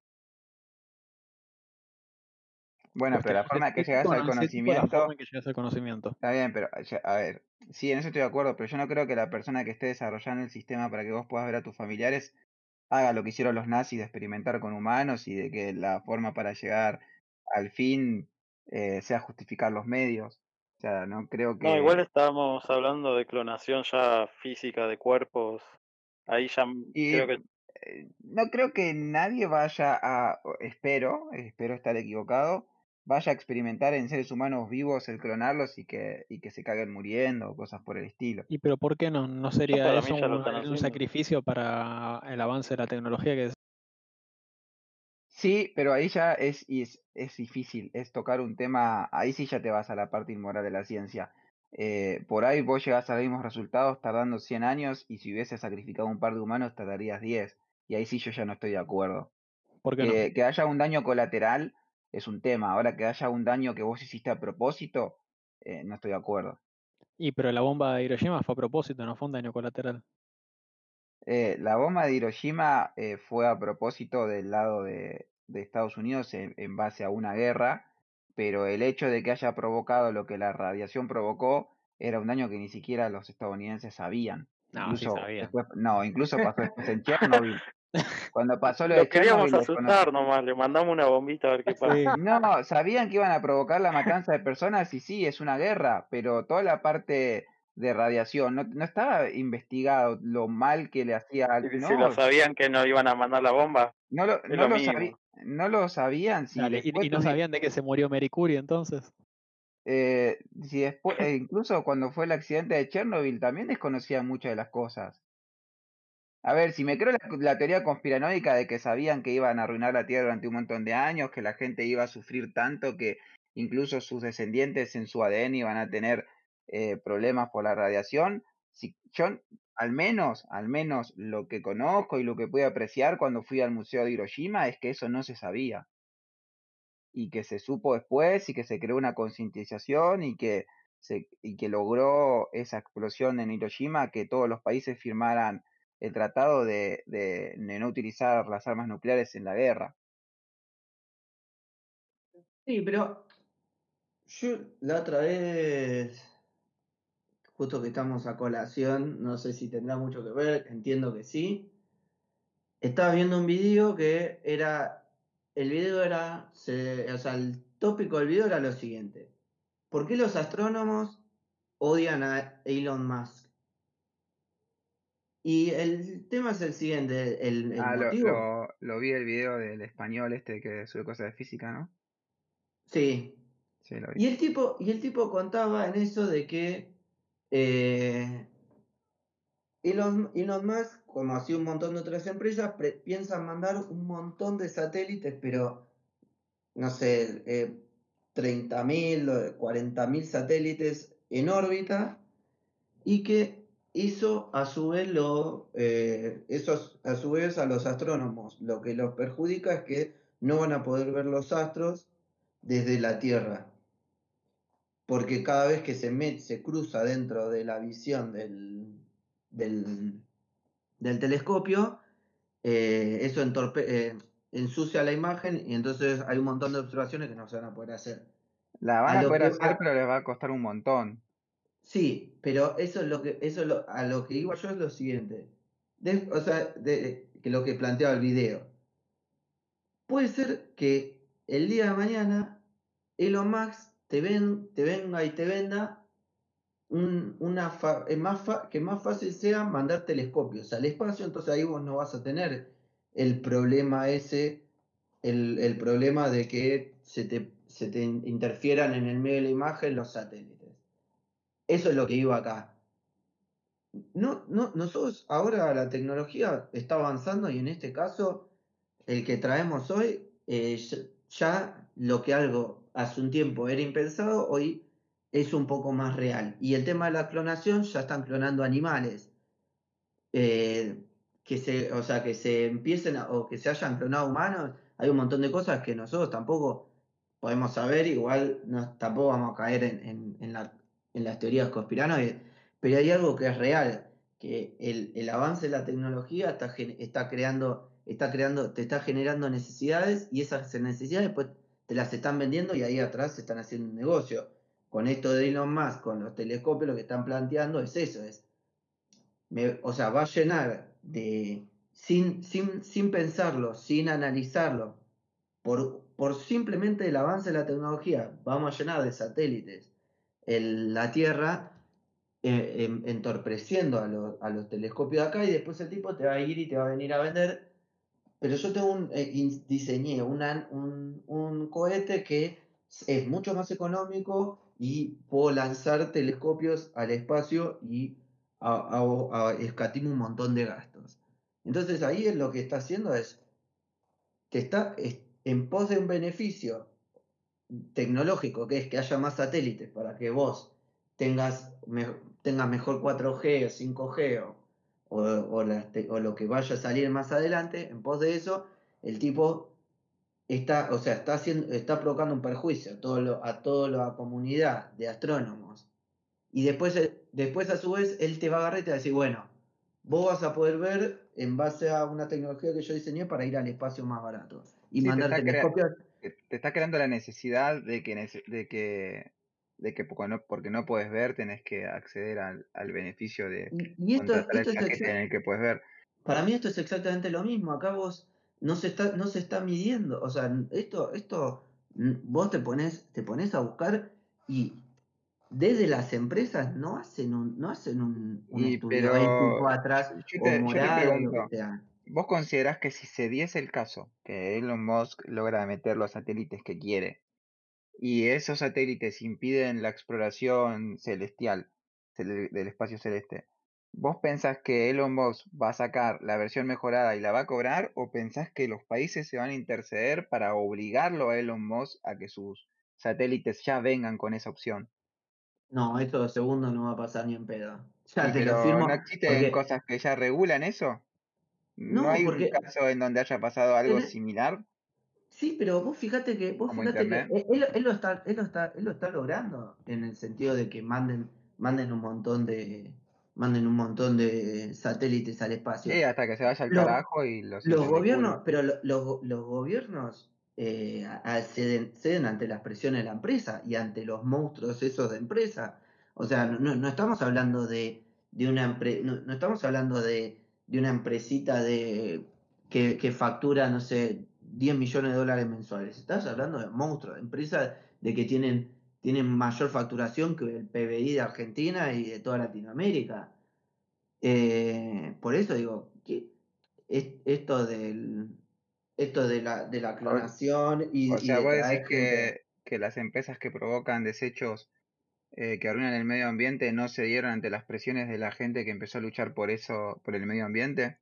Bueno, pero la forma que llegas al tipo la conocimiento... forma en que llegas al conocimiento. Está bien, pero ya- a ver, sí, en eso estoy de acuerdo, pero yo no creo que la persona que esté desarrollando el sistema para que vos puedas ver a tus familiares haga lo que hicieron los nazis de experimentar con humanos y de que la forma para llegar al fin eh, sea justificar los medios. O sea, no creo que... No, igual estábamos hablando de clonación ya física de cuerpos. Ahí ya m- Y creo que eh, no creo que nadie vaya a, espero, espero estar equivocado, vaya a experimentar en seres humanos vivos el clonarlos y que, y que se caguen muriendo o cosas por el estilo. ¿Y pero por qué no? ¿No sería eso un, un sacrificio para el avance de la tecnología que es? Sí, pero ahí ya es, es, es difícil, es tocar un tema, ahí sí ya te vas a la parte inmoral de la ciencia. Eh, por ahí vos llegás a los mismos resultados tardando 100 años y si hubiese sacrificado un par de humanos tardarías 10. Y ahí sí yo ya no estoy de acuerdo. ¿Por qué no? Que, que haya un daño colateral es un tema, ahora que haya un daño que vos hiciste a propósito, eh, no estoy de acuerdo. Y pero la bomba de Hiroshima fue a propósito, no fue un daño colateral. Eh, la bomba de Hiroshima eh, fue a propósito del lado de, de Estados Unidos en, en base a una guerra, pero el hecho de que haya provocado lo que la radiación provocó era un daño que ni siquiera los estadounidenses sabían. No, sí Incluso sabía. después, no, incluso pasó después en Chernobyl. Cuando pasó lo de queríamos Chernobyl, asustar nomás, le mandamos una bombita a ver qué pasa. Sí. No, sabían que iban a provocar la matanza de personas y sí, es una guerra, pero toda la parte de radiación no, no estaba investigado lo mal que le hacía al... No, si lo sabían que no iban a mandar la bomba, no lo, es no lo lo, mismo. sabí- no lo sabían. Si Dale, y, después y no sabían de que se murió Mary Curie entonces. eh, si después, eh, incluso cuando fue el accidente de Chernobyl, también desconocían muchas de las cosas. A ver, si me creo la, la teoría conspiranoica de que sabían que iban a arruinar la Tierra durante un montón de años, que la gente iba a sufrir tanto que incluso sus descendientes en su ADN iban a tener eh, problemas por la radiación, si yo al menos, al menos lo que conozco y lo que pude apreciar cuando fui al Museo de Hiroshima es que eso no se sabía. Y que se supo después y que se creó una concientización y que se, y que logró esa explosión en Hiroshima que todos los países firmaran el tratado de, de- de no utilizar las armas nucleares en la guerra. Sí, pero yo la otra vez, justo que estamos a colación, no sé si tendrá mucho que ver, entiendo que sí. Estaba viendo un video que era, el video era, se- o sea, el tópico del video era lo siguiente. ¿Por qué los astrónomos odian a Elon Musk? Y el tema es el siguiente, el, el Ah, lo, motivo. lo, lo vi el video del español este que sube cosas de física, ¿no? Sí, Sí, lo vi. Y el tipo, y el tipo contaba en eso de que eh, Elon, Elon Musk, como así un montón de otras empresas, pre- piensan mandar un montón de satélites, pero no sé, eh, 30.000 o 40.000 satélites en órbita, y que eso a su vez lo, eh, eso a su vez a los astrónomos, lo que los perjudica es que no van a poder ver los astros desde la Tierra porque cada vez que se met- se cruza dentro de la visión del, del, del telescopio, eh, eso entorpe- eh, ensucia la imagen y entonces hay un montón de observaciones que no se van a poder hacer. La van a poder hacer, pero les va a costar un montón. Sí, pero eso es lo que, eso es lo- a lo que digo yo es lo siguiente. De- o sea, de- que lo que planteaba el video. Puede ser que el día de mañana Elon te, ven, te venga y te venda un- una fa- más fa- que más fácil sea mandar telescopios al espacio, entonces ahí vos no vas a tener el problema ese, el, el problema de que se te, se te in- interfieran en el medio de la imagen los satélites. Eso es lo que iba acá. No, no, nosotros ahora la tecnología está avanzando y en este caso el que traemos hoy, eh, ya, lo que algo hace un tiempo era impensado, hoy es un poco más real. Y el tema de la clonación, ya están clonando animales. Eh, que se, o sea, que se empiecen o que se hayan clonado humanos, hay un montón de cosas que nosotros tampoco podemos saber, igual no, tampoco vamos a caer en- en la- en las teorías conspiranoides, pero hay algo que es real, que el, el avance de la tecnología está, está creando, está creando, te está generando necesidades y esas necesidades pues te las están vendiendo y ahí atrás se están haciendo un negocio. Con esto de Elon Musk, con los telescopios, lo que están planteando es eso, es o sea, va a llenar de, sin, sin, sin pensarlo, sin analizarlo, por, por simplemente el avance de la tecnología, vamos a llenar de satélites el- la Tierra, eh, em- entorpeciendo a, los- a los telescopios de acá, y después el tipo te va a ir y te va a venir a vender. Pero yo tengo un, eh, diseñé una- un, un cohete que es mucho más económico y puedo lanzar telescopios al espacio y a, a- a- escatimo un montón de gastos. Entonces ahí es lo que está haciendo es que está es- en pos de un beneficio tecnológico, que es que haya más satélites para que vos tengas, me- tengas mejor 4G o 5G o, o, lo que vaya a salir más adelante, en pos de eso, el tipo está, o sea, está haciendo, está provocando un perjuicio a todo lo- a toda la comunidad de astrónomos. Y después, eh, después a su vez, él te va a agarrar y te va a decir, bueno, vos vas a poder ver en base a una tecnología que yo diseñé para ir al espacio más barato. Y Sí, mandar telescopios. Te te está creando la necesidad de que, de que de que porque no, porque no puedes ver tenés que acceder al, al beneficio de Y, esto, contratar esto el es en el que puedes ver. para mí esto es exactamente lo mismo. Acá vos no se está, no se está midiendo. O sea, esto, esto, vos te pones, te pones a buscar y desde las empresas no hacen un, no hacen un, un Y, estudio pero ético atrás yo o te, yo te moral o lo que pregunto, sea. ¿Vos considerás que si se diese el caso que Elon Musk logra meter los satélites que quiere y esos satélites impiden la exploración celestial cele- del espacio celeste, ¿vos pensás que Elon Musk va a sacar la versión mejorada y la va a cobrar o pensás que los países se van a interceder para obligarlo a Elon Musk a que sus satélites ya vengan con esa opción? No, esto segundo no va a pasar ni en pedo. Ya te lo firmo ¿no existen porque cosas que ya regulan eso? ¿No no, hay un porque caso en donde haya pasado algo similar Sí, pero vos fíjate que, vos como fíjate que internet? él, lo está, él lo está, él lo está logrando en el sentido de que manden, manden un montón de, manden un montón de satélites al espacio. Sí, hasta que se vaya al Los, carajo y los los gobiernos, pero lo- los, los gobiernos eh, a- ceden, ceden ante las presiones de la empresa y ante los monstruos esos de empresa. O sea, no, no- estamos hablando de, de una empre- no, no estamos hablando de, de una empresita de que, que factura, no sé, 10 millones de dólares mensuales. Estás hablando de monstruos, de empresas de que tienen, tienen mayor facturación que el PBI de Argentina y de toda Latinoamérica. Eh, por eso digo, que es- esto del esto de la, de la clonación y, o y sea, de vos decís que, que las empresas que provocan desechos eh, que arruinan el medio ambiente no se dieron ante las presiones de la gente que empezó a luchar por eso, por el medio ambiente.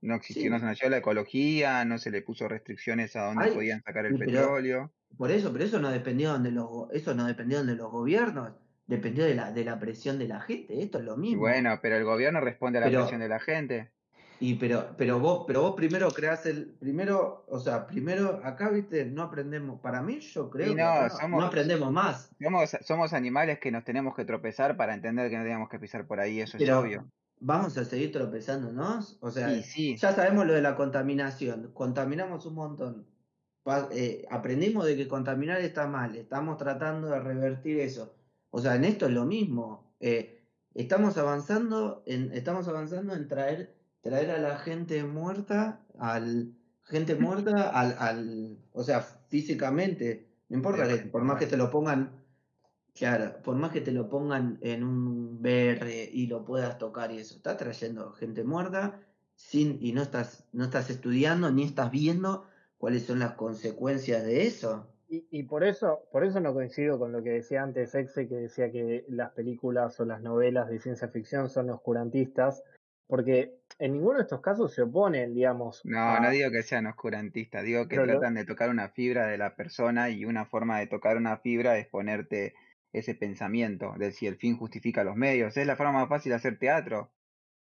No existió, no se nació la ecología, no se le puso restricciones a dónde podían sacar el pero petróleo. por eso, pero eso no dependió de los, eso no dependió de los gobiernos, dependió de la, de la presión de la gente. Esto es lo mismo. bueno, pero el gobierno responde a la presión de la gente. Y pero, pero vos, pero vos primero creás el, primero, o sea, primero acá, viste, no aprendemos. Para mí, yo creo que no, acá no, aprendemos más. somos, somos animales que nos tenemos que tropezar para entender que no tenemos que pisar por ahí, eso es obvio. vamos a seguir tropezándonos. O sea, sí, ya sabemos lo de la contaminación. Contaminamos un montón. Eh, aprendimos de que contaminar está mal. Estamos tratando de revertir eso. O sea, en esto es lo mismo. Eh, estamos avanzando en, estamos avanzando en traer, traer a la gente muerta, al gente muerta, al, al, o sea, físicamente. No importa que por más que te lo pongan Claro, por más que te lo pongan en un VR y lo puedas tocar y eso, estás trayendo gente muerta sin, y no estás, no estás estudiando ni estás viendo cuáles son las consecuencias de eso. Y, y por eso, por eso no coincido con lo que decía antes Exe, que decía que las películas o las novelas de ciencia ficción son oscurantistas, porque en ninguno de estos casos se oponen, digamos, No, no digo que sean oscurantistas, digo que Pero lo- tratan de tocar una fibra de la persona y una forma de tocar una fibra es ponerte ese pensamiento de si el fin justifica los medios. Es la forma más fácil de hacer teatro.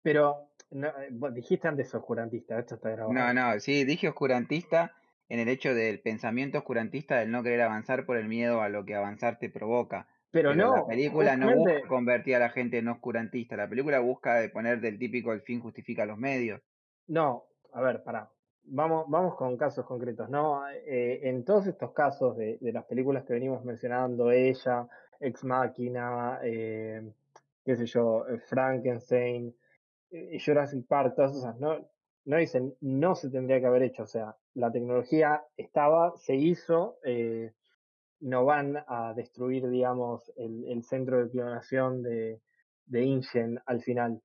pero no, eh, vos dijiste antes oscurantista, esto está No, grabado. no, sí, dije oscurantista en el hecho del pensamiento oscurantista del no querer avanzar por el miedo a lo que avanzar te provoca. Pero Pero la no, película no busca convertir a la gente en oscurantista, la película busca de poner del típico el fin justifica los medios. no, a ver, pará. Vamos, vamos con casos concretos, ¿no? Eh, en todos estos casos de, de las películas que venimos mencionando, ella, Ex Machina, eh, qué sé yo, eh, Frankenstein, eh, Jurassic Park, todas esas, no, no dicen, no se tendría que haber hecho, o sea, la tecnología estaba, se hizo, eh, no van a destruir, digamos, el, centro de clonación de, de InGen al final.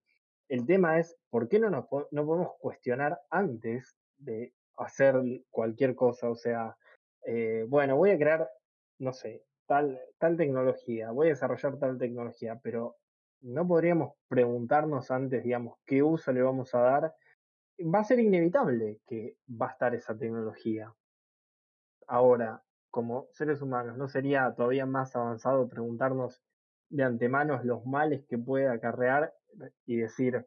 El tema es, ¿por qué no, nos, no podemos cuestionar antes de hacer cualquier cosa? O sea, eh, bueno, voy a crear, no sé, tal, tal tecnología, voy a desarrollar tal tecnología, pero no podríamos preguntarnos antes, digamos, qué uso le vamos a dar. Va a ser inevitable que va a estar esa tecnología. Ahora, como seres humanos, ¿no sería todavía más avanzado preguntarnos de antemano los males que puede acarrear y decir,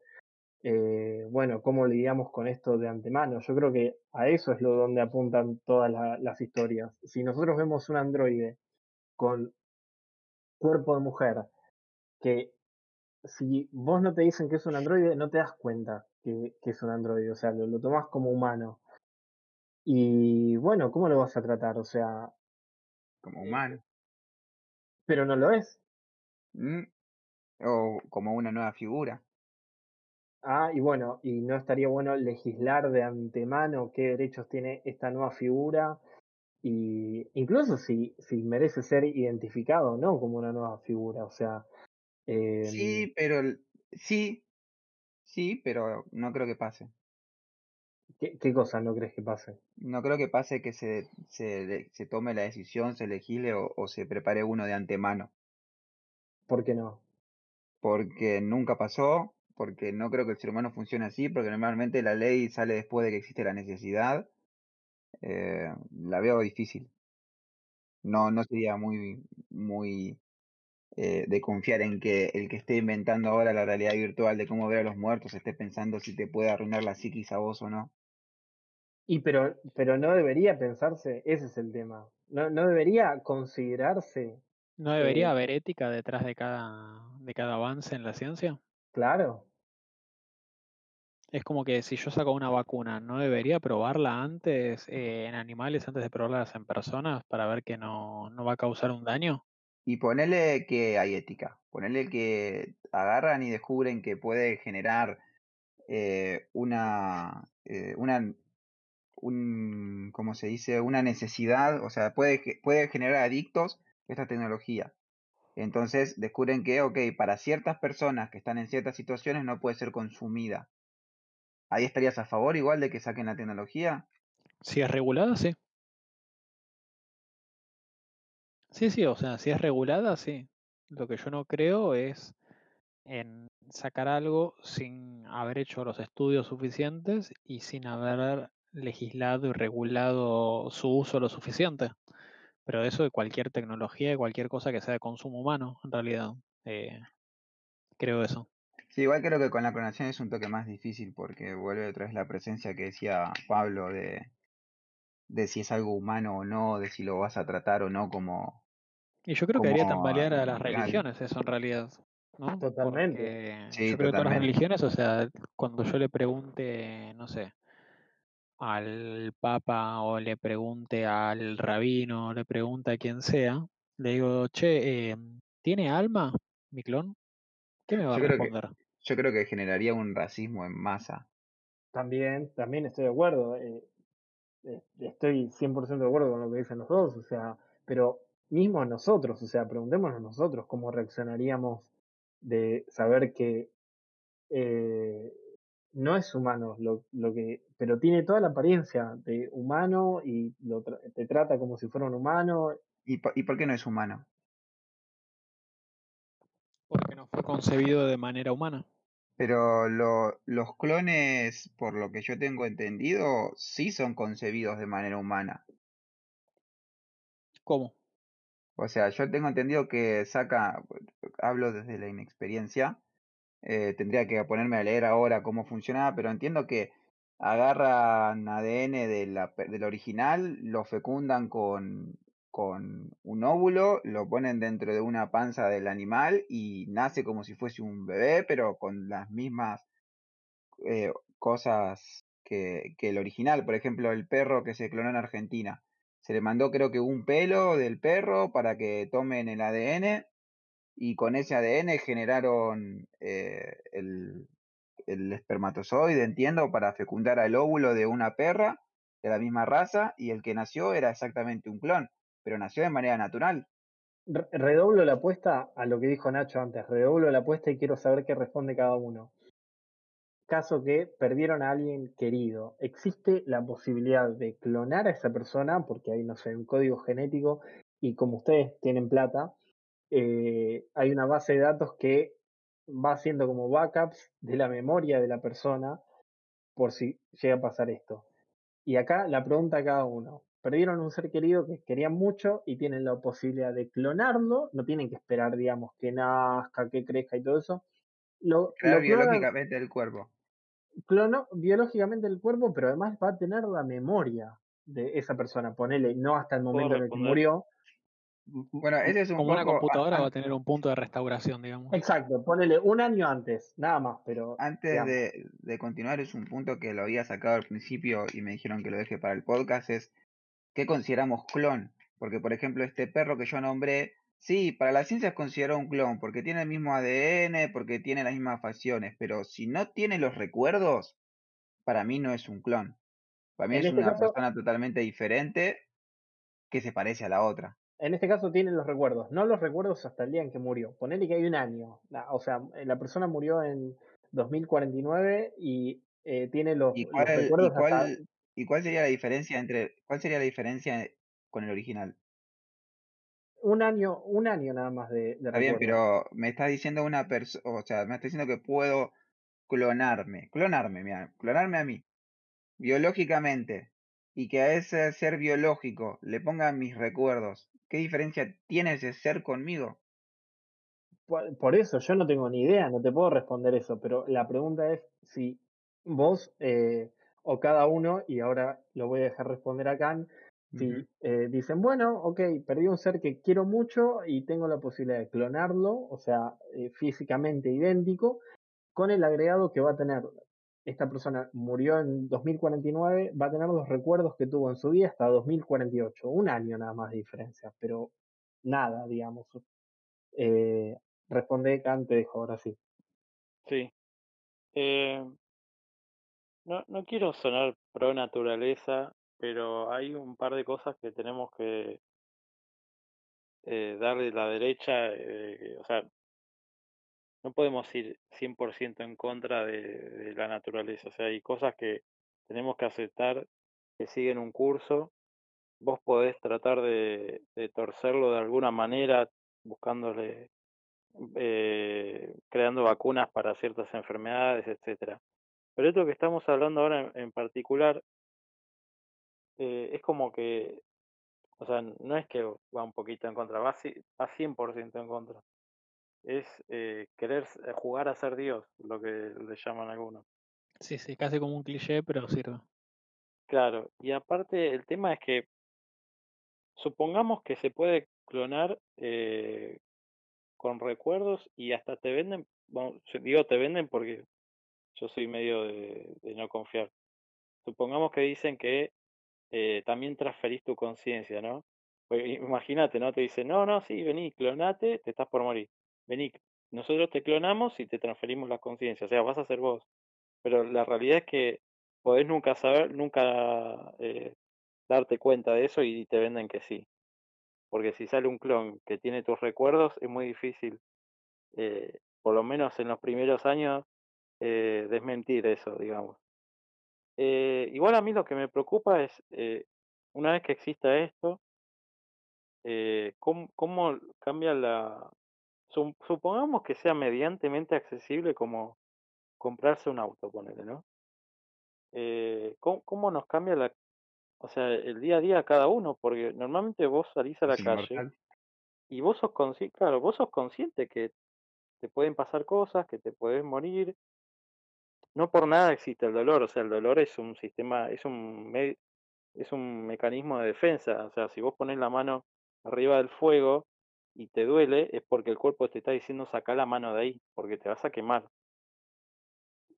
eh, bueno, ¿cómo lidiamos con esto de antemano? Yo creo que a eso es lo donde apuntan todas la- las historias. Si nosotros vemos un androide con cuerpo de mujer, que si vos no te dicen que es un androide, no te das cuenta que, que es un androide, o sea, lo, lo tomás como humano. Y bueno, ¿cómo lo vas a tratar? O sea, como humano. Pero no lo es. Mm, O como una nueva figura. Ah, y bueno, y no estaría bueno legislar de antemano qué derechos tiene esta nueva figura y incluso si, si merece ser identificado o no como una nueva figura. O sea, em, Sí, pero el- sí, sí, pero no creo que pase. ¿Qué, qué cosa no crees que pase? No creo que pase que se, se, se tome la decisión, se legisle o, o se prepare uno de antemano. ¿Por qué no? Porque nunca pasó, porque no creo que el ser humano funcione así, porque normalmente la ley sale después de que existe la necesidad. Eh, la veo difícil. No, no sería muy, muy eh, de confiar en que el que esté inventando ahora la realidad virtual de cómo ver a los muertos esté pensando si te puede arruinar la psiquis a vos o no. Y pero, pero no debería pensarse, ese es el tema. No, no debería considerarse, ¿No debería Eh, haber ética detrás de cada, de cada avance en la ciencia? claro. Es como que si yo saco una vacuna, ¿no debería probarla antes eh, en animales antes de probarlas en personas para ver que no, no va a causar un daño? Y ponele que hay ética, ponele que agarran y descubren que puede generar eh, una, eh, una, un, ¿cómo se dice? Una necesidad, o sea, puede, puede generar adictos esta tecnología. Entonces descubren que, ok, para ciertas personas que están en ciertas situaciones no puede ser consumida. ¿Ahí estarías a favor igual de que saquen la tecnología? Si es regulada, sí. Sí, sí, o sea, si es regulada, sí. Lo que yo no creo es en sacar algo sin haber hecho los estudios suficientes y sin haber legislado y regulado su uso lo suficiente. Pero eso de cualquier tecnología, de cualquier cosa que sea de consumo humano, en realidad. eh, creo eso. Sí, igual creo que con la clonación es un toque más difícil porque vuelve otra vez la presencia que decía Pablo de, de si es algo humano o no, de si lo vas a tratar o no como, Y yo creo que haría tambalear a las religiones eso en realidad, ¿no? Totalmente. Porque Sí, yo creo que todas las religiones, o sea, cuando yo le pregunte, no sé, al papa o le pregunte al rabino, o le pregunte a quien sea, le digo, che, eh, ¿tiene alma mi clon? ¿Qué me va a que, responder? yo creo que generaría un racismo en masa. También, también estoy de acuerdo. eh, eh, estoy 100% de acuerdo con lo que dicen los dos, o sea, pero mismo nosotros, o sea, preguntémonos nosotros cómo reaccionaríamos de saber que eh, no es humano lo, lo que, pero tiene toda la apariencia de humano y lo tra- te trata como si fuera un humano. ¿Y, po- ¿Y por qué no es humano? Porque no fue concebido de manera humana. Pero lo- los clones, por lo que yo tengo entendido, sí son concebidos de manera humana. ¿Cómo? O sea, yo tengo entendido que saca, hablo desde la inexperiencia, eh, tendría que ponerme a leer ahora cómo funcionaba, pero entiendo que agarran ADN de del original, lo fecundan con, con un óvulo, lo ponen dentro de una panza del animal y nace como si fuese un bebé, pero con las mismas eh, cosas que, que el original. Por ejemplo, el perro que se clonó en Argentina. Se le mandó creo que un pelo del perro para que tomen el ADN y con ese ADN generaron eh, el, el espermatozoide, entiendo, para fecundar al óvulo de una perra de la misma raza y el que nació era exactamente un clon, pero nació de manera natural. Re- Redoblo la apuesta a lo que dijo Nacho antes, redoblo la apuesta y quiero saber qué responde cada uno. Caso que perdieron a alguien querido, ¿existe la posibilidad de clonar a esa persona? Porque hay, no sé, un código genético y como ustedes tienen plata, eh, hay una base de datos que va haciendo como backups de la memoria de la persona por si llega a pasar esto. Y acá la pregunta a cada uno. Perdieron un ser querido que querían mucho y tienen la posibilidad de clonarlo, no tienen que esperar, digamos, que nazca, que crezca y todo eso. Lo, Crear lo clonan, biológicamente el cuerpo. clonó biológicamente el cuerpo, pero además va a tener la memoria de esa persona. Ponele, no hasta el ¿Puedo momento en el que murió. Bueno, ese es un Como una poco... a- computadora va a tener un punto de restauración, digamos. Exacto, ponele un año antes, nada más, pero Antes de, de continuar, es un punto que lo había sacado al principio y me dijeron que lo deje para el podcast, es ¿qué consideramos clon? Porque, por ejemplo, este perro que yo nombré Sí, para la ciencia es considerado un clon, porque tiene el mismo ADN, porque tiene las mismas facciones, pero si no tiene los recuerdos, para mí no es un clon. Para mí En es este una caso, persona totalmente diferente que se parece a la otra. en este caso tienen los recuerdos, no los recuerdos hasta el día en que murió. Ponele que hay un año. O sea, eh, la persona murió en 2049 y eh, tiene los, ¿Y los cuál, y recuerdos hasta cuál, y cuál sería la diferencia entre, cuál sería la diferencia con el original? Un año, un año nada más de, de Está bien, pero me estás diciendo una persona, o sea, me estás diciendo que puedo clonarme, clonarme, mira, clonarme a mí, biológicamente, y que a ese ser biológico le pongan mis recuerdos. ¿Qué diferencia tiene ese ser conmigo? Por, por eso yo no tengo ni idea, no te puedo responder eso, pero la pregunta es si vos eh, o cada uno, y ahora lo voy a dejar responder a Khan, si eh, dicen, bueno, ok, perdí un ser que quiero mucho y tengo la posibilidad de clonarlo, o sea, eh, físicamente idéntico, con el agregado que va a tener, esta persona murió en 2049, va a tener los recuerdos que tuvo en su vida hasta 2048, un año nada más de diferencia, pero nada, digamos. Eh, responde Khan, te dejo ahora sí. Sí. Eh, no, no quiero sonar pro naturaleza, pero hay un par de cosas que tenemos que eh, darle la derecha. eh, o sea, no podemos ir 100% en contra de, la naturaleza. O sea, hay cosas que tenemos que aceptar que siguen un curso. Vos podés tratar de, torcerlo de alguna manera, buscándole, eh, creando vacunas para ciertas enfermedades, etcétera. Pero esto que estamos hablando ahora en particular eh, es como que, o sea, no es que va un poquito en contra, va, va 100% en contra. Es eh, querer eh, jugar a ser Dios, lo que le llaman algunos. Sí, sí, casi como un cliché, pero sirve. Claro, y aparte el tema es que supongamos que se puede clonar eh, con recuerdos y hasta te venden, bueno, digo te venden porque yo soy medio de, de no confiar. Supongamos que dicen que eh, también transferís tu conciencia, ¿no? Imagínate, ¿no? Te dicen, no, no, sí, vení, clonate, te estás por morir. Vení, nosotros te clonamos y te transferimos la conciencia, o sea, vas a ser vos. Pero la realidad es que podés nunca saber, nunca eh, darte cuenta de eso y te venden que sí. Porque si sale un clon que tiene tus recuerdos, es muy difícil, eh, por lo menos en los primeros años, eh, desmentir eso, digamos. Eh, igual a mí lo que me preocupa es, eh, una vez que exista esto, eh, ¿cómo, cómo cambia la... su- supongamos que sea mediantemente accesible como comprarse un auto, ponele, ¿no? Eh, ¿cómo, cómo nos cambia la, o sea, el día a día a cada uno? Porque normalmente vos salís a la calle y vos sos consciente, claro, vos sos consciente que te pueden pasar cosas, que te puedes morir. No por nada existe el dolor, o sea, el dolor es un sistema, es un, es un mecanismo de defensa. O sea, si vos pones la mano arriba del fuego y te duele, es porque el cuerpo te está diciendo saca la mano de ahí, porque te vas a quemar.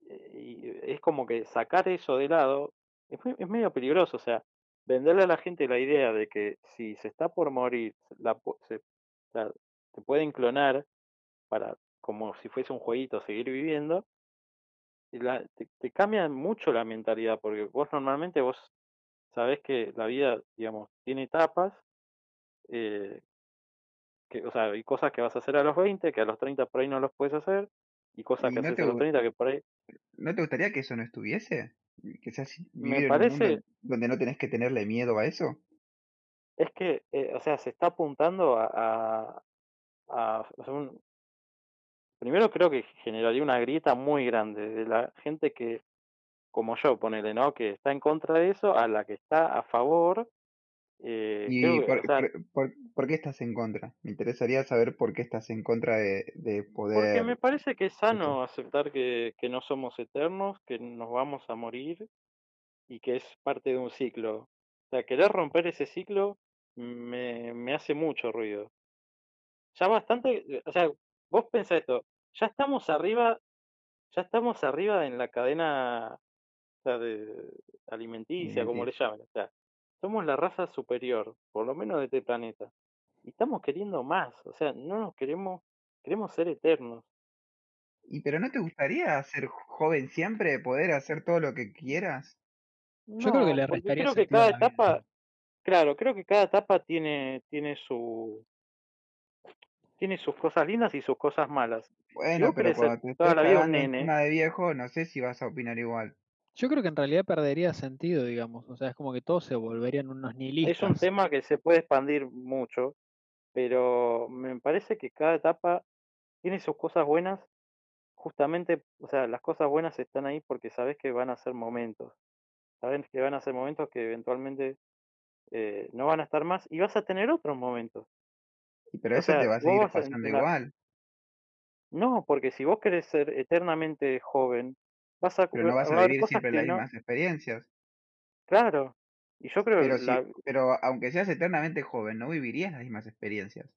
Eh, Y es como que sacar eso de lado es, es medio peligroso. O sea, venderle a la gente la idea de que si se está por morir, la, se, sea, te pueden clonar para, como si fuese un jueguito, seguir viviendo, la- te, te cambia mucho la mentalidad, porque vos normalmente vos sabés que la vida, digamos, tiene etapas, eh, que, o sea, hay cosas que vas a hacer a los 20, que a los 30 por ahí no los puedes hacer, y cosas ¿Y que no haces te, a los gu- 30 que por ahí... no te gustaría que eso no estuviese? Que Me en un mundo parece, donde no tenés que tenerle miedo a eso. es que, eh, o sea, se está apuntando a, a, a- sea, un- primero creo que generaría una grieta muy grande de la gente que, como yo, ponele, ¿no? Que está en contra de eso, a la que está a favor, eh, ¿Y que, o por, sea, por, por- por qué estás en contra? Me interesaría saber por qué estás en contra de, de porque me poder... parece que es sano aceptar que, que no somos eternos, que nos vamos a morir y que es parte de un ciclo. O sea, querer romper ese ciclo me, me hace mucho ruido. Ya bastante, o sea, vos pensá esto, ya estamos arriba, ya estamos arriba en la cadena o sea, de alimenticia, como le llamen, o sea, somos la raza superior, por lo menos de este planeta. y estamos queriendo más, o sea, no nos queremos, queremos ser eternos. ¿Y pero no te gustaría ser joven siempre, poder hacer todo lo que quieras? Yo creo que le restaría creo que cada vida. etapa, claro, creo que cada etapa tiene, tiene su, tiene sus cosas lindas y sus cosas malas. Bueno, pero cuando te toda la vida un nene, de viejo, no sé si vas a opinar igual. Yo creo que en realidad perdería sentido, digamos. O sea, es como que todos se volverían unos es un nihilistas. tema que se puede expandir mucho, pero me parece que cada etapa tiene sus cosas buenas, justamente, o sea, las cosas buenas están ahí porque sabes que van a ser momentos, sabes que van a ser momentos que eventualmente eh, no van a estar más y vas a tener otros momentos. Y pero O eso te va a seguir pasando igual. No, porque si vos querés ser eternamente joven, vas a, Pero no vas va a vivir siempre que las no, mismas experiencias. claro. Y yo creo Pero si, la, pero aunque seas eternamente joven, no vivirías las mismas experiencias.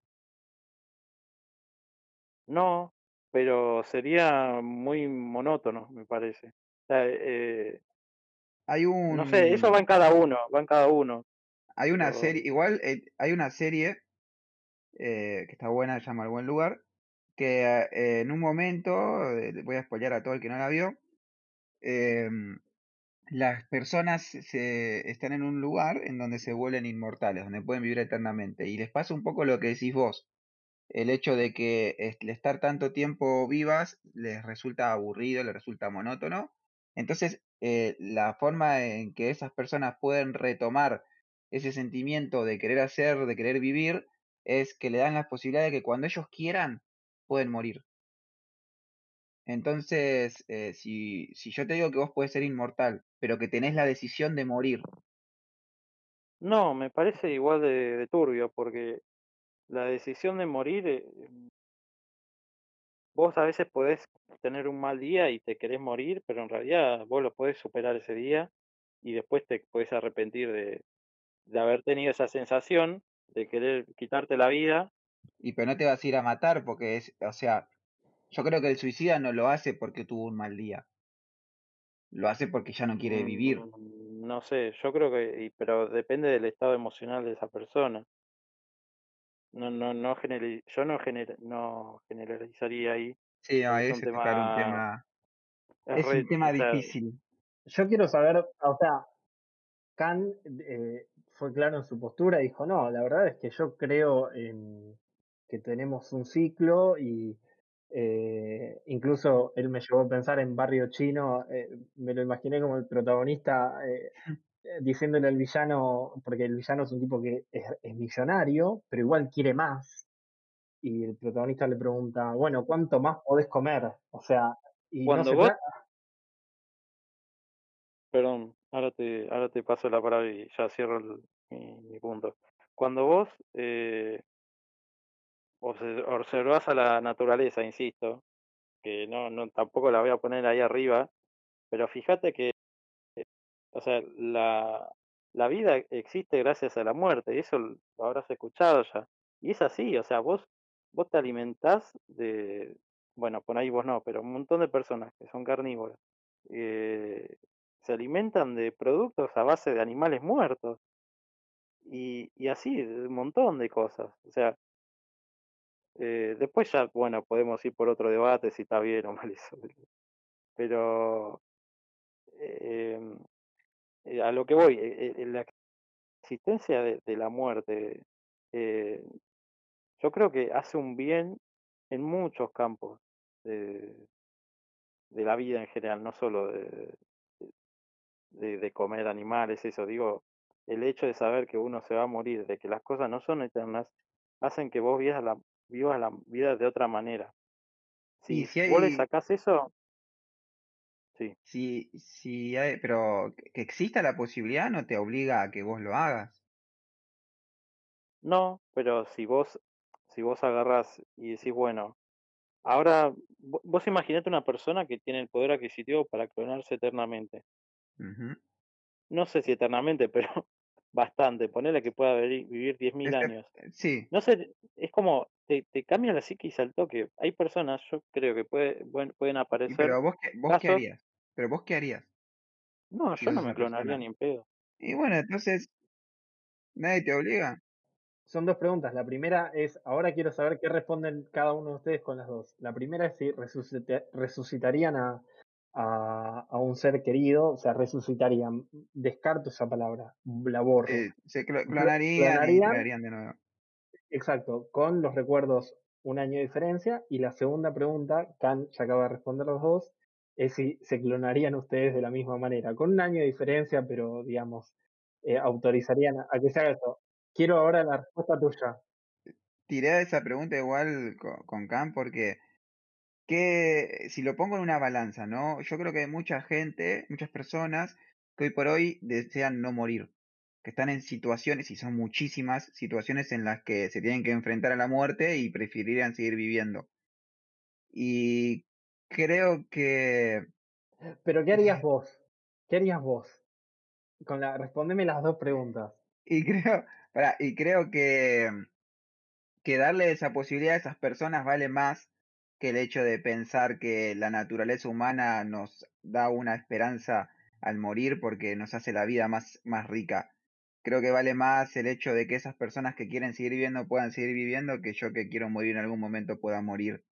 no, pero sería muy monótono, me parece. O sea, eh, Hay no sé, eso va un, en cada uno, va en cada uno. hay una Pero serie, igual eh, hay una serie eh, que está buena, se llama El Buen Lugar, que eh, en un momento, eh, voy a spoilear a todo el que no la vio, em, las personas se, están en un lugar en donde se vuelven inmortales, donde pueden vivir eternamente. Y les pasa un poco lo que decís vos. El hecho de que el estar tanto tiempo vivas les resulta aburrido, les resulta monótono. Entonces, la forma en que esas personas pueden retomar ese sentimiento de querer hacer, de querer vivir, es que le dan la posibilidad de que cuando ellos quieran, pueden morir. Entonces, eh, si, si yo te digo que vos podés ser inmortal, pero que tenés la decisión de morir, no, me parece igual de, turbio, porque la decisión de morir, eh, vos a veces podés tener un mal día y te querés morir, pero en realidad vos lo podés superar ese día y después te podés arrepentir de, de haber tenido esa sensación de querer quitarte la vida. y pero no te vas a ir a matar porque es, o sea, yo creo que el suicida no lo hace porque tuvo un mal día. Lo hace porque ya no quiere vivir. Mm, No sé, yo creo que, pero depende del estado emocional de esa persona. No, no, no generali- yo no, gener- no generalizaría ahí. Sí, no, es un es un tema, es Es re- un tema difícil. Yo quiero saber, o sea, Kant eh, fue claro en su postura, dijo, no, la verdad es que yo creo en que tenemos un ciclo y eh, incluso él me llevó a pensar en Barrio Chino, eh, me lo imaginé como el protagonista eh, diciéndole al villano, porque el villano es un tipo que es, es millonario, pero igual quiere más. Y el protagonista le pregunta, bueno, ¿cuánto más podés comer? O sea, y no Cuando se vos- trata... perdón, ahora te, ahora te paso la palabra y ya cierro el- mi, punto. Cuando vos eh, obse- observás a la naturaleza, insisto, que no, no tampoco la voy a poner ahí arriba, pero fíjate que, o sea, la, la vida existe gracias a la muerte, y eso lo habrás escuchado ya. Y es así, o sea, vos, vos te alimentás de, bueno, por ahí vos no, pero un montón de personas que son carnívoras, eh, se alimentan de productos a base de animales muertos. Y, y así, un montón de cosas. O sea, eh, después ya, bueno, podemos ir por otro debate si está bien o mal eso. Pero eh, eh, a lo que voy, eh, la existencia de, la muerte, yo creo que hace un bien en muchos campos de, de la vida en general, no solo de, de, de comer animales, eso digo, el hecho de saber que uno se va a morir, de que las cosas no son eternas, hacen que vos vivas la, vivas la vida de otra manera. Si, si vos le hay, sacás eso, sí. si, si hay, pero que exista la posibilidad no te obliga a que vos lo hagas. No, pero si vos, si vos agarrás y decís, bueno, ahora vo- vos imaginate una persona que tiene el poder adquisitivo para clonarse eternamente. No sé si eternamente, pero bastante. Ponele que pueda vivir 10.000 Este- años. sí, No sé, es como, te, te cambia la psiquis al toque. Hay personas, yo creo que puede, pueden aparecer. pero vos qué, vos qué harías. Pero vos qué harías. No, yo no me clonaría persona? ni en pedo. Y bueno, entonces nadie te obliga. son dos preguntas. La primera es, ahora quiero saber qué responden cada uno de ustedes con las dos. La primera es si resucitarían a, a, un ser querido, o sea, resucitarían. Descarto esa palabra, la borro. se clonarían, de nuevo. Exacto, con los recuerdos un año de diferencia. Y la segunda pregunta, Khan ya acaba de responder los dos, es si se clonarían ustedes de la misma manera, con un año de diferencia, pero digamos, eh, autorizarían a que se haga eso. Quiero ahora la respuesta tuya. Tiré esa pregunta igual con, Khan porque que si lo pongo en una balanza, ¿no? Yo creo que hay mucha gente, muchas personas que hoy por hoy desean no morir, que están en situaciones, y son muchísimas situaciones en las que se tienen que enfrentar a la muerte y preferirían seguir viviendo. Y creo que... Pero ¿qué harías vos? ¿Qué harías vos? Con la, respóndeme las dos preguntas. Y creo, y creo que, que darle esa posibilidad a esas personas vale más que el hecho de pensar que la naturaleza humana nos da una esperanza al morir porque nos hace la vida más, más rica. Creo que vale más el hecho de que esas personas que quieren seguir viviendo puedan seguir viviendo que yo que quiero morir en algún momento pueda morir.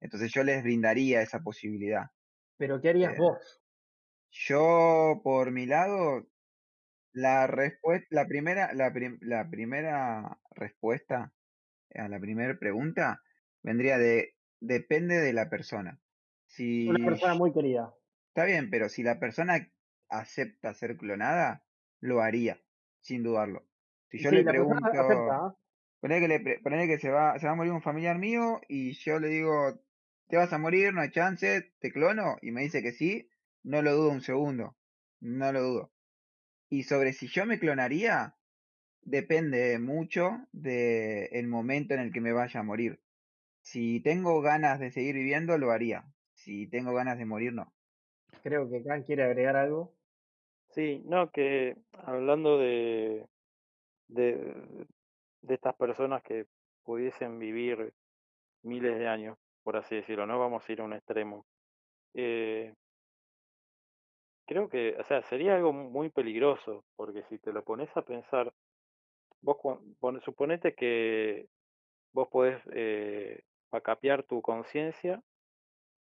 Entonces yo les brindaría esa posibilidad. Pero ¿qué harías eh, vos? Yo, por mi lado, la respuesta, la primera, la, la primera respuesta a la primera pregunta vendría de depende de la persona. Si Una persona muy querida. Está bien, pero si la persona acepta ser clonada, lo haría, sin dudarlo. Si yo le pregunto, poner que, le, que se va, se va a morir un familiar mío y yo le digo, te vas a morir, no hay chance, te clono, y me dice que sí, no lo dudo un segundo, no lo dudo. Y sobre si yo me clonaría, depende mucho del momento en el que me vaya a morir. Si tengo ganas de seguir viviendo, lo haría. Si tengo ganas de morir, no. Creo que Khan quiere agregar algo. Sí, no, que hablando de, de, de estas personas que pudiesen vivir miles de años, por así decirlo, no vamos a ir a un extremo. Eh, creo que, o sea, sería algo muy peligroso, porque si te lo pones a pensar, vos suponete que vos podés eh, capear tu conciencia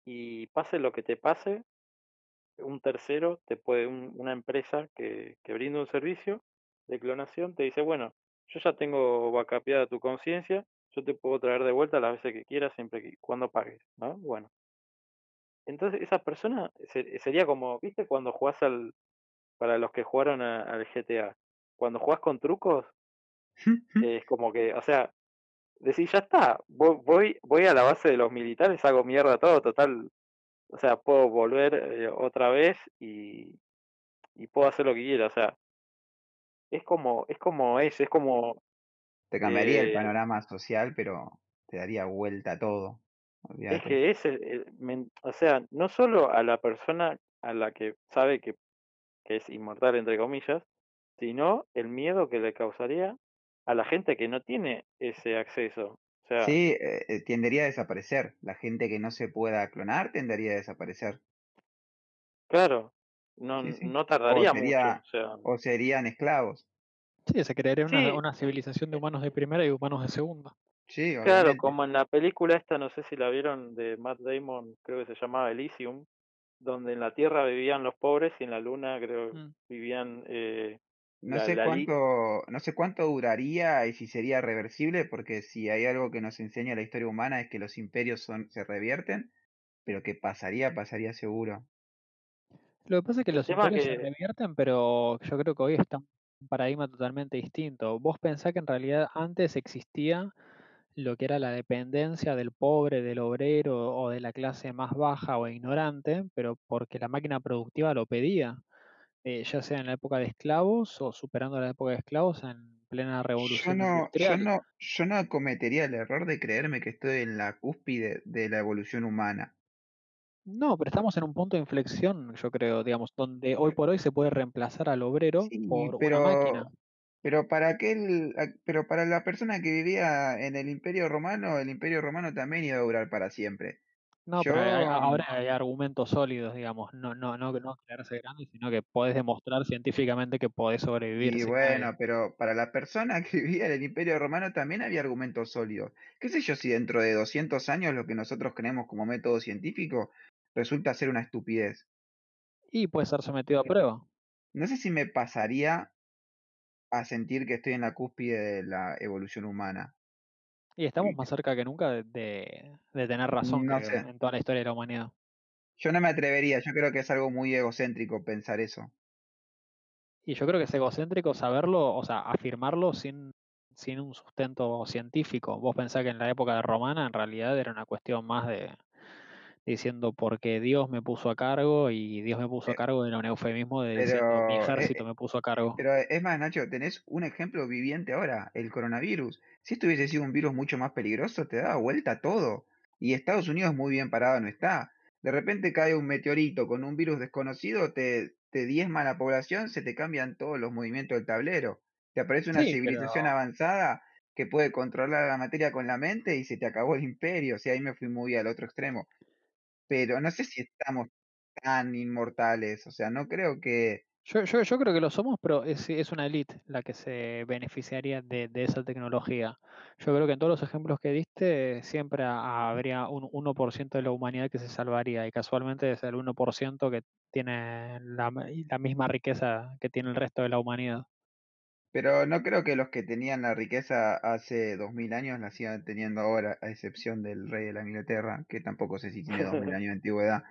y pase lo que te pase, un tercero te puede, una empresa que, que brinda un servicio de clonación te dice, bueno, yo ya tengo backupeada tu conciencia, yo te puedo traer de vuelta las veces que quieras, siempre que cuando pagues, ¿no? Bueno, entonces esa persona sería como, ¿viste? Cuando jugás al, para los que jugaron al GTA, cuando jugás con trucos, es como que, o sea, decís, ya está, voy, voy a la base de los militares, hago mierda todo, total, o sea, puedo volver eh, otra vez y, y puedo hacer lo que quiera, o sea, es como, es como es, es como... Te cambiaría el eh panorama social, pero te daría vuelta a todo. Es que es, o sea, no solo a la persona a la que sabe que, que es inmortal, entre comillas, sino el miedo que le causaría a la gente que no tiene ese acceso. O sea, sí, eh, eh, tendería a desaparecer. La gente que no se pueda clonar tendería a desaparecer. Claro, no, no tardaría mucho. O, serían esclavos. Sí, se crearía una, una civilización de humanos de primera y humanos de segunda. Sí, Claro, como en la película esta, no sé si la vieron, de Matt Damon, creo que se llamaba Elysium, donde en la Tierra vivían los pobres y en la Luna creo mm. vivían eh, no sé cuánto, no sé cuánto duraría y si sería reversible, porque si hay algo que nos enseña la historia humana es que los imperios son, se revierten, pero que pasaría, pasaría seguro. Lo que pasa es que los imperios se revierten, pero yo creo que hoy está un paradigma totalmente distinto. Vos pensás que en realidad antes existía lo que era la dependencia del pobre, del obrero o de la clase más baja o ignorante, pero porque la máquina productiva lo pedía, eh, ya sea en la época de esclavos o superando la época de esclavos en plena revolución yo no, industrial. Yo no, yo no cometería el error de creerme que estoy en la cúspide de la evolución humana. No, pero estamos en un punto de inflexión, yo creo, digamos, donde hoy por hoy se puede reemplazar al obrero por una máquina. Pero para aquel, pero para la persona que vivía en el Imperio Romano, el Imperio Romano también iba a durar para siempre. No, pero hay- ahora hay argumentos sólidos, digamos, no, no, no, no creerse grande, sino que podés demostrar científicamente que podés sobrevivir. Y bueno, pero para la persona que vivía en el Imperio Romano también había argumentos sólidos. ¿Qué sé yo si dentro de 200 años lo que nosotros creemos como método científico resulta ser una estupidez? Y puede ser sometido a prueba. No sé si me pasaría a sentir que estoy en la cúspide de la evolución humana. Y estamos más cerca que nunca de, de- de tener razón No que sé. en toda la historia de la humanidad. Yo no me atrevería, yo creo que es algo muy egocéntrico pensar eso. Y yo creo que es egocéntrico saberlo, o sea, afirmarlo sin, sin un sustento científico. Vos pensás que en la época de Romana en realidad era una cuestión más de diciendo porque Dios me puso a cargo y Dios me puso a Eh, cargo era un eufemismo de diciendo mi Pero, eh, ejército me puso a cargo. pero es más, Nacho, tenés un ejemplo viviente ahora, el coronavirus. Si esto hubiese sido un virus mucho más peligroso, te daba vuelta todo. Y Estados Unidos muy bien parado no está. De repente cae un meteorito con un virus desconocido, te, te diezma la población, se te cambian todos los movimientos del tablero. Te aparece una Sí, civilización pero avanzada que puede controlar la materia con la mente y se te acabó el imperio. O sea, ahí me fui muy al otro extremo. Pero no sé si estamos tan inmortales. O sea, no creo que... yo, yo, yo creo que lo somos, pero es, es una élite la que se beneficiaría de, de esa tecnología. Yo creo que en todos los ejemplos que diste siempre ha- habría un 1% de la humanidad que se salvaría y casualmente es el 1% que tiene la, la misma riqueza que tiene el resto de la humanidad. Pero no creo que los que tenían la riqueza hace dos mil años la sigan teniendo ahora, a excepción del rey de la Inglaterra, que tampoco sé si tiene dos mil años de antigüedad. No,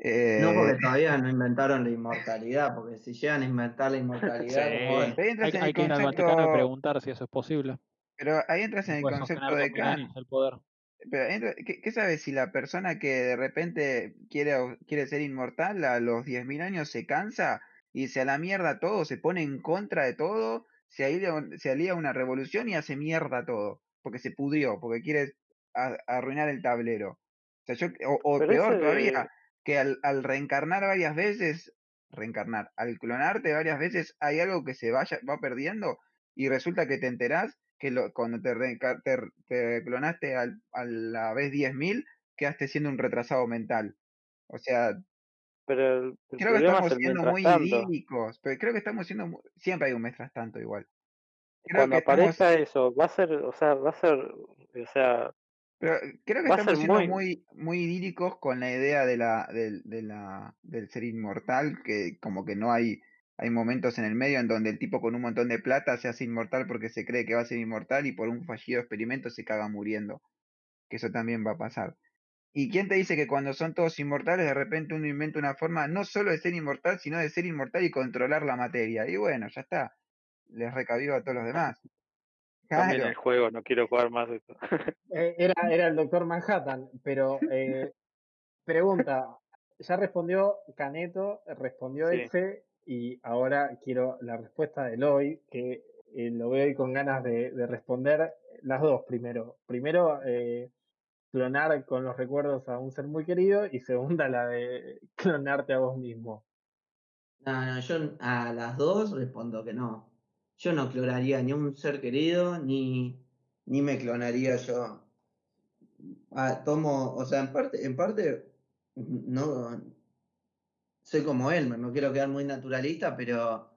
Eh, porque todavía no inventaron la inmortalidad, porque si llegan a inventar la inmortalidad, ahí entras hay, en hay el que ir al Vaticano y concepto, preguntar si eso es posible. pero ahí entras en el concepto de 2000 Kant. años el poder. Pero entra- ¿qué, qué sabes si la persona que de repente quiere, quiere ser inmortal a los 10.000 años se cansa y se a la mierda todo, se pone en contra de todo, se alía, se alía una revolución y hace mierda todo, porque se pudrió, porque quiere a- arruinar el tablero? O, sea, yo, o, o peor ese, todavía, que al, al reencarnar varias veces, reencarnar, al clonarte varias veces, hay algo que se vaya, va perdiendo y resulta que te enterás que lo, cuando te, te clonaste al, a la vez 10.000, quedaste siendo un retrasado mental. O sea, pero el, creo que es estamos el siendo muy tanto. idílicos, pero creo que estamos siendo, mu- siempre hay un mientras tanto igual. Creo Cuando que estamos, aparezca eso, va a ser, o sea, va a ser, o sea, pero creo que estamos siendo muy, muy, muy idílicos con la idea de la, del, de la, del ser inmortal, que como que no hay, hay momentos en el medio en donde el tipo con un montón de plata se hace inmortal porque se cree que va a ser inmortal y por un fallido experimento se caga muriendo, que eso también va a pasar. ¿Y quién te dice que cuando son todos inmortales, de repente uno inventa una forma no solo de ser inmortal, sino de ser inmortal y controlar la materia? Y bueno, ya está. Les recabió a todos los demás. también el juego, no quiero jugar más esto. Eh, era, era el doctor Manhattan, pero eh, pregunta, ya respondió Caneto, respondió Sí. Exe y ahora quiero la respuesta de Eloy, que eh, lo veo con ganas de, de responder las dos primero. Primero, eh, clonar con los recuerdos a un ser muy querido y segunda, la de clonarte a vos mismo. No, no, yo a las dos respondo que no. Yo no clonaría ni un ser querido, ni, ni me clonaría yo. Ah, tomo, o sea, en parte, en parte, no soy como Elmer, no quiero quedar muy naturalista, pero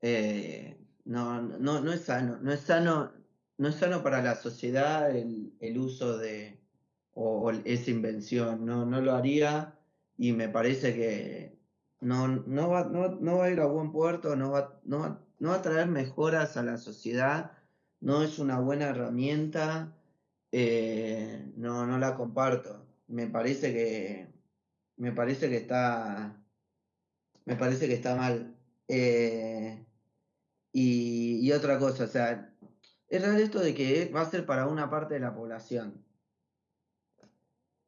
eh, no, no, no es sano, no es sano, no es sano para la sociedad el, el uso de o, esa invención, no, no lo haría y me parece que no, no, va, no, no va a ir a buen puerto, no va, no, no va a traer mejoras a la sociedad, no es una buena herramienta, eh, no, no la comparto. Me parece que me parece que está me parece que está mal. Eh, y, y otra cosa, o sea, es real esto de que va a ser para una parte de la población.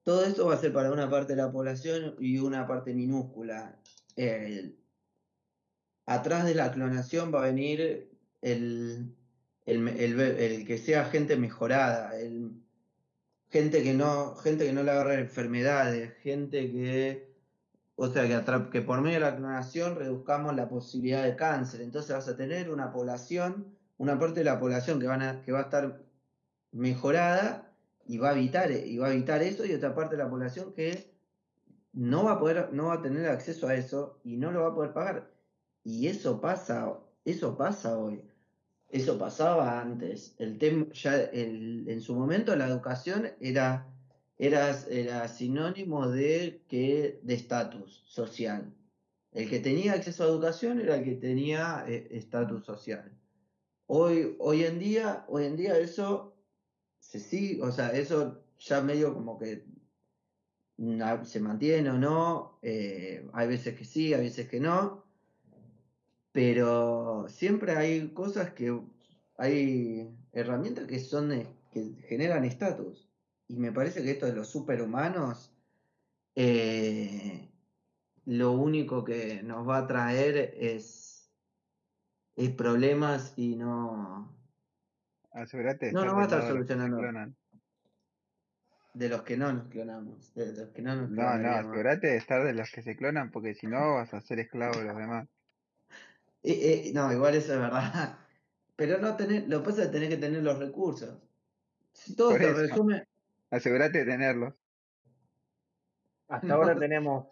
Todo esto va a ser para una parte de la población y una parte minúscula. Atrás de la clonación va a venir el, el, el- que sea gente mejorada, gente que no, gente que no le agarre enfermedades, gente que, o sea, que, que por medio de la clonación reduzcamos la posibilidad de cáncer. Entonces vas a tener una población, una parte de la población que, van a, que va a estar mejorada y va a evitar, y va a evitar eso y otra parte de la población que no va a poder, no va a tener acceso a eso y no lo va a poder pagar. Y eso pasa, eso pasa hoy. Eso pasaba antes. El tema, ya en su momento la educación era, era, era sinónimo de que de estatus social. El que tenía acceso a educación era el que tenía eh, estatus social. Hoy, hoy en día, hoy en día eso se o sea, eso ya medio como que se mantiene o no, eh, hay veces que sí, hay veces que no, pero siempre hay cosas que, hay herramientas que son, que generan estatus. Y me parece que esto de los superhumanos, eh, lo único que nos va a traer es, es problemas y no... no nos va a estar solucionando de los que no nos clonamos. De los que no nos No, no, asegúrate de estar de los que se clonan porque si no vas a ser esclavo de los demás. Eh, eh, no, igual eso es verdad. Pero no tener, lo que pasa es tener que tener los recursos. Si todo se resume. Asegúrate de tenerlos. Hasta ahora tenemos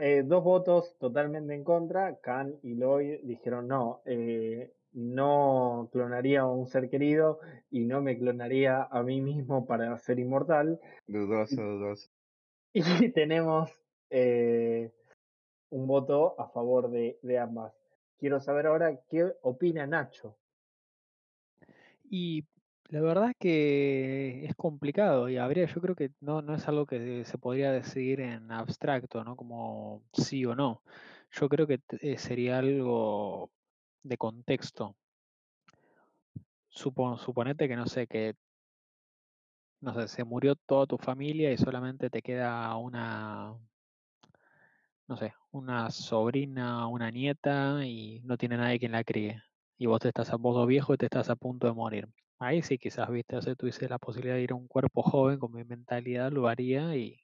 eh, dos votos totalmente en contra. Khan y Lloyd dijeron no. Eh, no clonaría a un ser querido y no me clonaría a mí mismo para ser inmortal. Dudoso, dudoso. Y tenemos eh, un voto a favor de, de, ambas. Quiero saber ahora qué opina Nacho. Y la verdad es que es complicado y habría, yo creo que no, no es algo que se podría decidir en abstracto, ¿no? Como sí o no. Yo creo que eh, sería algo de contexto. suponete que no sé, que no sé, se murió toda tu familia y solamente te queda una, no sé, una sobrina, una nieta y no tiene nadie quien la críe. Y vos te estás a vos viejo y te estás a punto de morir. Ahí sí quizás, viste, o sea, tuviese la posibilidad de ir a un cuerpo joven con mi mentalidad, lo haría y,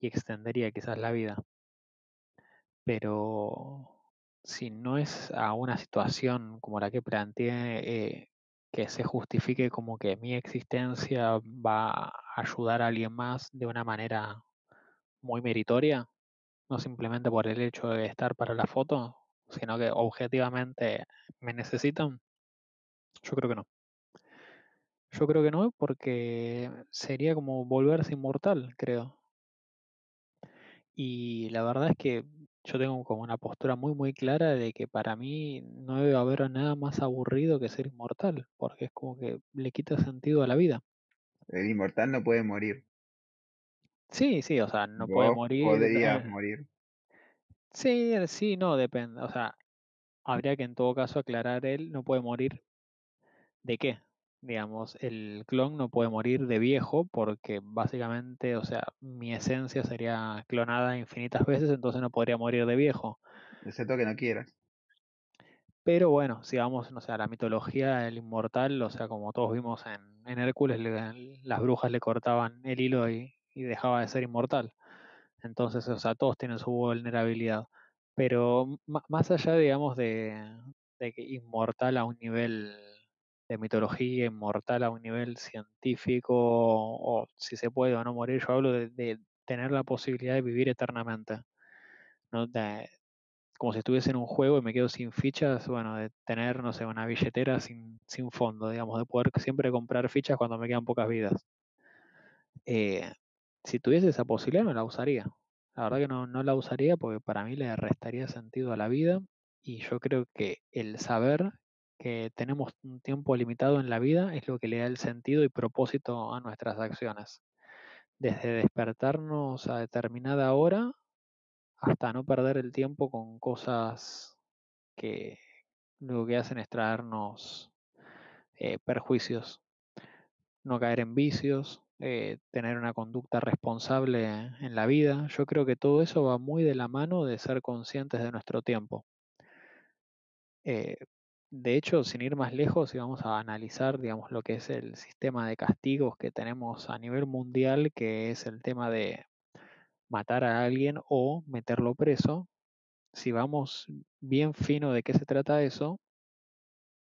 y extendería quizás la vida. Pero si no es a una situación como la que planteé, eh, que se justifique como que mi existencia va a ayudar a alguien más de una manera muy meritoria, no simplemente por el hecho de estar para la foto, sino que objetivamente me necesitan, yo creo que no. Yo creo que no, porque sería como volverse inmortal, creo. Y la verdad es que yo tengo como una postura muy muy clara de que para mí no debe haber nada más aburrido que ser inmortal, porque es como que le quita sentido a la vida. El inmortal no puede morir. Sí, sí, o sea, no puede morir. Podrías morir. Sí, sí, no, depende. O sea, habría que en todo caso aclarar él no puede morir de qué. Digamos, el clon no puede morir de viejo porque básicamente, o sea, mi esencia sería clonada infinitas veces, entonces no podría morir de viejo. Excepto que no quieras. Pero bueno, si vamos, no sé, a la mitología del inmortal, o sea, como todos vimos en, en Hércules, las brujas le cortaban el hilo y, y, dejaba de ser inmortal. Entonces, o sea, todos tienen su vulnerabilidad. Pero más allá, digamos, de, de que inmortal a un nivel de mitología inmortal a un nivel científico o si se puede o no morir, yo hablo de, tener la posibilidad de vivir eternamente. ¿no? como si estuviese en un juego y me quedo sin fichas, bueno, de tener, no sé, una billetera sin, sin fondo, digamos, de poder siempre comprar fichas cuando me quedan pocas vidas. Eh, si tuviese esa posibilidad, no la usaría. La verdad que no, no la usaría porque para mí le restaría sentido a la vida y yo creo que el saber que tenemos un tiempo limitado en la vida es lo que le da el sentido y propósito a nuestras acciones. Desde despertarnos a determinada hora hasta no perder el tiempo con cosas que lo que hacen es traernos eh, perjuicios. No caer en vicios, eh, tener una conducta responsable en la vida. Yo creo que todo eso va muy de la mano de ser conscientes de nuestro tiempo. Eh, de hecho, sin ir más lejos, y vamos a analizar, digamos, lo que es el sistema de castigos que tenemos a nivel mundial, que es el tema de matar a alguien o meterlo preso. Si vamos bien fino de qué se trata eso,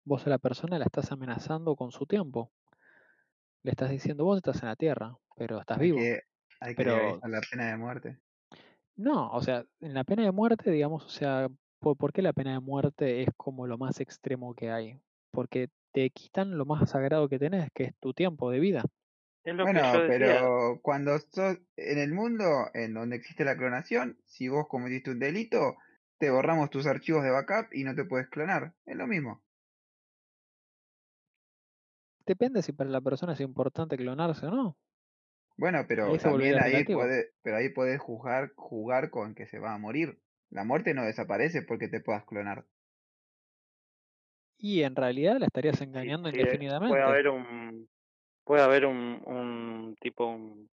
vos a la persona la estás amenazando con su tiempo. Le estás diciendo, vos estás en la Tierra, pero estás Hay vivo. que, hay que Pero legalizar la pena de muerte. no, o sea, en la pena de muerte, digamos, o sea, ¿por, por qué la pena de muerte es como lo más extremo que hay? Porque te quitan lo más sagrado que tenés, que es tu tiempo de vida. Es lo que yo Bueno, decía. pero cuando sos en el mundo en donde existe la clonación, si vos cometiste un delito, te borramos tus archivos de backup y no te puedes clonar. Es lo mismo. Depende si para la persona es importante clonarse o no. Bueno, pero también ahí puede, pero ahí podés jugar, jugar con que se va a morir. La muerte no desaparece porque te puedas clonar. Y en realidad la estarías engañando sí, eh, indefinidamente. puede haber un puede haber un, un tipo un,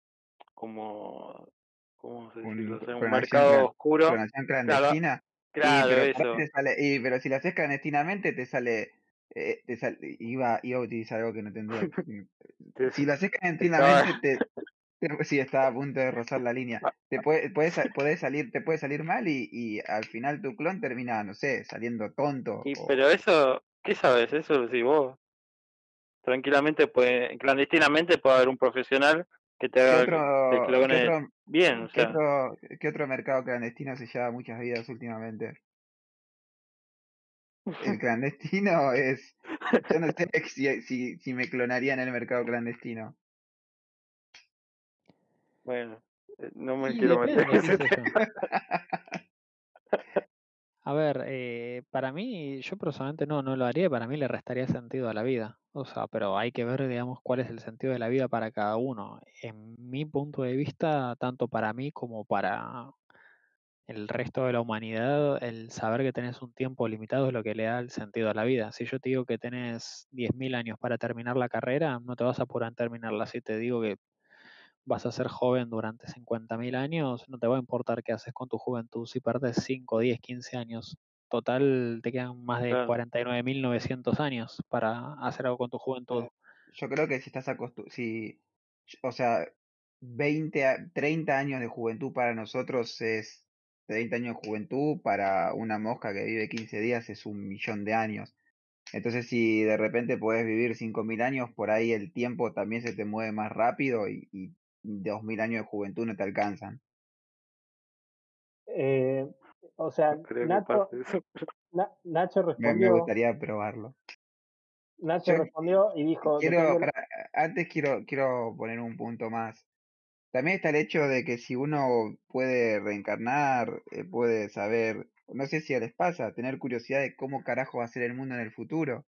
como cómo se Un decirlo? O sea, un mercado oscuro clonación claro clandestina. claro y pero eso sale, y pero si lo haces clandestinamente te sale, eh, te sale, iba, iba a utilizar algo que no tendría. Te- si lo haces clandestinamente te, te sí estaba a punto de rozar la línea. Ah. Te puede, puede, sa- puede salir, te puede salir mal y, y al final tu clon termina, no sé, saliendo tonto. y o- pero eso qué sabes eso decís vos tranquilamente puede clandestinamente puede haber un profesional que te ¿Qué haga otro, qué bien o qué otro, qué otro mercado clandestino se lleva muchas vidas últimamente? El clandestino es, yo no sé si, si, si me clonaría en el mercado clandestino. Bueno eh, no me Y quiero meter en ese tema A ver, eh, para mí, yo personalmente no, no lo haría, para mí le restaría sentido a la vida. O sea, pero hay que ver, digamos, cuál es el sentido de la vida para cada uno. En mi punto de vista, tanto para mí como para el resto de la humanidad, el saber que tenés un tiempo limitado es lo que le da el sentido a la vida. Si yo te digo que tenés 10.000 años para terminar la carrera, no te vas a apurar en terminarla. Si te digo que vas a ser joven durante 50.000 años, no te va a importar qué haces con tu juventud. Si perdes 5, 10, 15 años, total te quedan más de Claro. 49.900 años para hacer algo con tu juventud. Yo creo que si estás acostumbrado, si, o sea, 20, a- 30 años de juventud para nosotros es 30 años de juventud, para una mosca que vive 15 días es un millón de años. Entonces, si de repente puedes vivir 5.000 años, por ahí el tiempo también se te mueve más rápido y, y 2.000 años de juventud no te alcanzan. Eh, o sea, Nacho, Na- Nacho Me, me respondió, gustaría probarlo. Nacho Yo respondió y dijo, quiero, antes quiero, quiero poner un punto más. También está el hecho de que si uno puede reencarnar, eh, puede saber, no sé si les pasa, tener curiosidad de cómo carajo va a ser el mundo en el futuro.